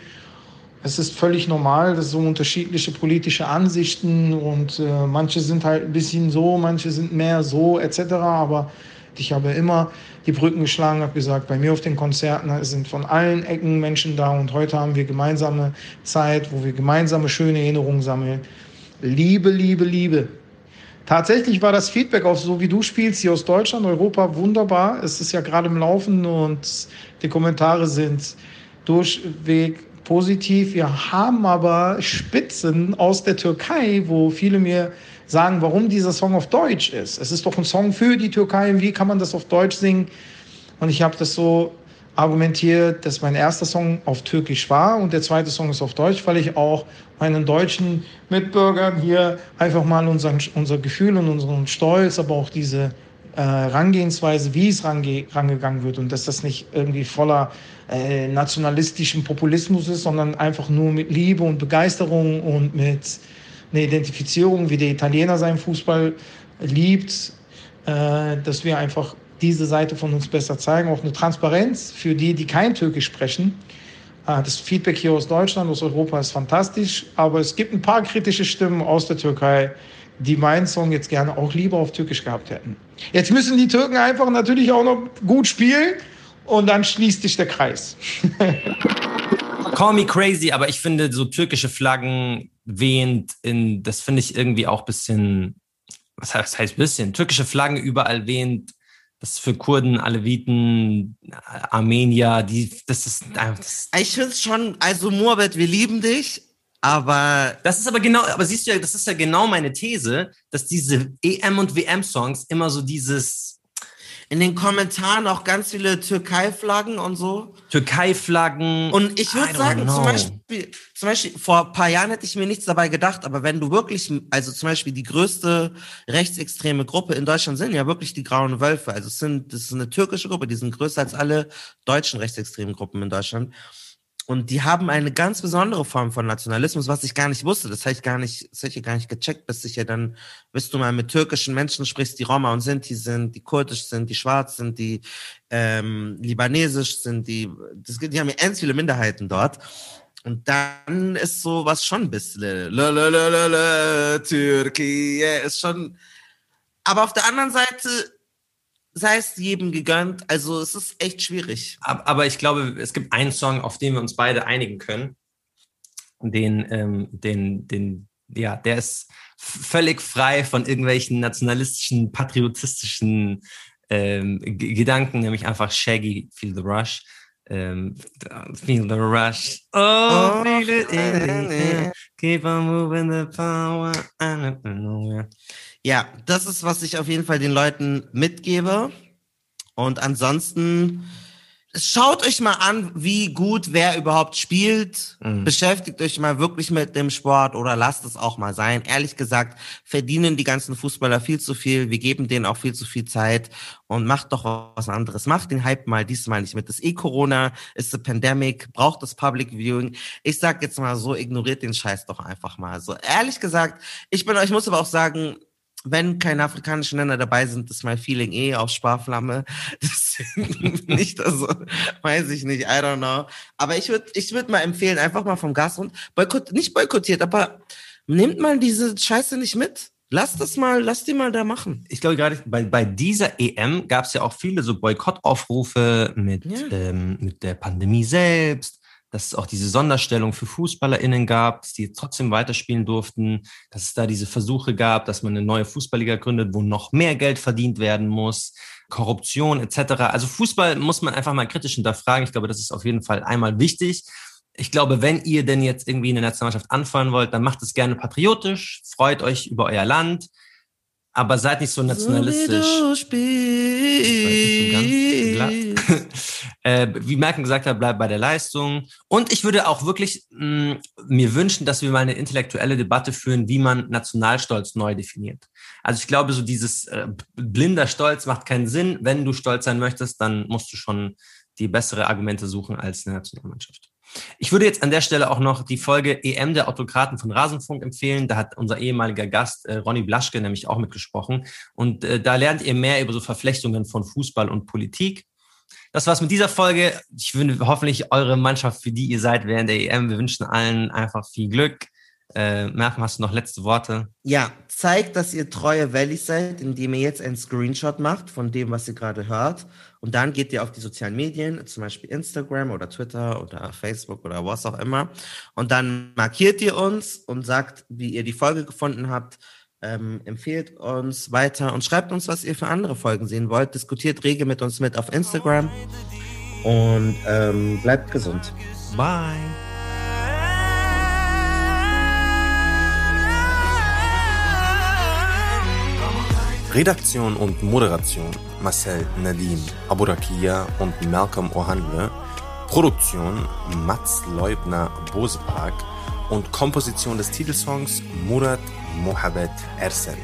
Es ist völlig normal, dass so unterschiedliche politische Ansichten und äh, manche sind halt ein bisschen so, manche sind mehr so etc. Aber ich habe immer die Brücken geschlagen, habe gesagt, bei mir auf den Konzerten sind von allen Ecken Menschen da und heute haben wir gemeinsame Zeit, wo wir gemeinsame schöne Erinnerungen sammeln. Liebe, Liebe, Liebe. Tatsächlich war das Feedback auf so wie du spielst hier aus Deutschland, Europa wunderbar. Es ist ja gerade im Laufen und die Kommentare sind durchweg positiv. Wir haben aber Spitzen aus der Türkei, wo viele mir sagen, warum dieser Song auf Deutsch ist. Es ist doch ein Song für die Türkei. Wie kann man das auf Deutsch singen? Und ich habe das so argumentiert, dass mein erster Song auf Türkisch war und der zweite Song ist auf Deutsch, weil ich auch meinen deutschen Mitbürgern hier einfach mal unseren, unser Gefühl und unseren Stolz, aber auch diese äh, Rangehensweise, wie es range, rangegangen wird und dass das nicht irgendwie voller äh, nationalistischen Populismus ist, sondern einfach nur mit Liebe und Begeisterung und mit einer Identifizierung, wie der Italiener seinen Fußball liebt, äh, dass wir einfach diese Seite von uns besser zeigen, auch eine Transparenz für die, die kein Türkisch sprechen. Äh, Das Feedback hier aus Deutschland, aus Europa ist fantastisch, aber es gibt ein paar kritische Stimmen aus der Türkei, die meinen Song jetzt gerne auch lieber auf Türkisch gehabt hätten. Jetzt müssen die Türken einfach natürlich auch noch gut spielen und dann schließt sich der Kreis. <laughs> Call me crazy, aber ich finde so türkische Flaggen wehend in, das finde ich irgendwie auch bisschen, was heißt, heißt bisschen? Türkische Flaggen überall wehend. Das ist für Kurden, Aleviten, Armenier, die, das ist, das, Ich finde es schon, also Moabed, wir lieben dich, aber das ist aber genau, aber siehst du ja, das ist ja genau meine These, dass diese EM und WM-Songs immer so dieses in den Kommentaren auch ganz viele Türkei-Flaggen und so. Türkei-Flaggen. Und ich würde sagen, know. zum Beispiel, zum Beispiel, vor ein paar Jahren hätte ich mir nichts dabei gedacht, aber wenn du wirklich, also zum Beispiel die größte rechtsextreme Gruppe in Deutschland sind ja wirklich die Grauen Wölfe. Also es sind, das ist eine türkische Gruppe, die sind größer als alle deutschen rechtsextremen Gruppen in Deutschland. Und die haben eine ganz besondere Form von Nationalismus, was ich gar nicht wusste. Das habe ich gar nicht, das ich gar nicht gecheckt, bis ich ja dann, bis du mal mit türkischen Menschen sprichst, die Roma und Sinti sind, die kurdisch sind, die schwarz sind, die ähm, libanesisch sind, die, das, die haben ja ganz viele Minderheiten dort. Und dann ist sowas schon ein bisschen, lalalala, Türkei, ist schon, aber auf der anderen Seite, sei es jedem gegönnt. Also es ist echt schwierig. Aber ich glaube, es gibt einen Song, auf den wir uns beide einigen können. Den, ähm, den, den, ja, der ist völlig frei von irgendwelchen nationalistischen, patriotistischen ähm, Gedanken, nämlich einfach Shaggy, Feel the Rush. Ähm, feel the rush. Oh, oh feel it in the air. Keep on moving the power. Ja, das ist, was ich auf jeden Fall den Leuten mitgebe. Und ansonsten schaut euch mal an, wie gut wer überhaupt spielt. Mhm. Beschäftigt euch mal wirklich mit dem Sport oder lasst es auch mal sein. Ehrlich gesagt, verdienen die ganzen Fußballer viel zu viel. Wir geben denen auch viel zu viel Zeit und macht doch was anderes. Macht den Hype mal diesmal nicht mit. Das ist eh Corona, ist eine Pandemic, braucht das Public Viewing. Ich sag jetzt mal so, ignoriert den Scheiß doch einfach mal. So ehrlich gesagt, ich bin, ich muss aber auch sagen, wenn keine afrikanischen Länder dabei sind, ist mein Feeling eh auf Sparflamme. <laughs> Nicht, also, weiß ich nicht, I don't know. Aber ich würde ich würd mal empfehlen, einfach mal vom Gas und boykott, nicht boykottiert, aber nehmt mal diese Scheiße nicht mit. Lass das mal, lass die mal da machen. Ich glaube, gerade bei, bei dieser EM gab es ja auch viele so Boykottaufrufe mit, ja. ähm, mit der Pandemie selbst dass es auch diese Sonderstellung für FußballerInnen gab, dass die trotzdem weiterspielen durften, dass es da diese Versuche gab, dass man eine neue Fußballliga gründet, wo noch mehr Geld verdient werden muss, Korruption etc. Also Fußball muss man einfach mal kritisch hinterfragen. Ich glaube, das ist auf jeden Fall einmal wichtig. Ich glaube, wenn ihr denn jetzt irgendwie eine Nationalmannschaft anfeuern wollt, dann macht es gerne patriotisch, freut euch über euer Land, aber seid nicht so nationalistisch. So wie, so <laughs> äh, wie Merkel gesagt hat, bleibt bei der Leistung. Und ich würde auch wirklich mh, mm, mir wünschen, dass wir mal eine intellektuelle Debatte führen, wie man Nationalstolz neu definiert. Also ich glaube, so dieses äh, blinder Stolz macht keinen Sinn. Wenn du stolz sein möchtest, dann musst du schon die bessere Argumente suchen als eine Nationalmannschaft. Ich würde jetzt an der Stelle auch noch die Folge EM der Autokraten von Rasenfunk empfehlen. Da hat unser ehemaliger Gast äh, Ronny Blaschke nämlich auch mitgesprochen. Und äh, da lernt ihr mehr über so Verflechtungen von Fußball und Politik. Das war's mit dieser Folge. Ich wünsche hoffentlich eure Mannschaft, für die ihr seid während der EM. Wir wünschen allen einfach viel Glück. Äh, Malcolm, hast du noch letzte Worte? Ja, zeigt, dass ihr treue Valleys seid, indem ihr jetzt einen Screenshot macht von dem, was ihr gerade hört. Und dann geht ihr auf die sozialen Medien, zum Beispiel Instagram oder Twitter oder Facebook oder was auch immer. Und dann markiert ihr uns und sagt, wie ihr die Folge gefunden habt. Ähm, empfehlt uns weiter und schreibt uns, was ihr für andere Folgen sehen wollt. Diskutiert rege mit uns mit auf Instagram und ähm, bleibt gesund. Bye. Redaktion und Moderation Marcel Nadine Aburakia und Malcolm Ohandle. Produktion Mats Leubner Bosepark und Komposition des Titelsongs Murat Mohabet Ersel.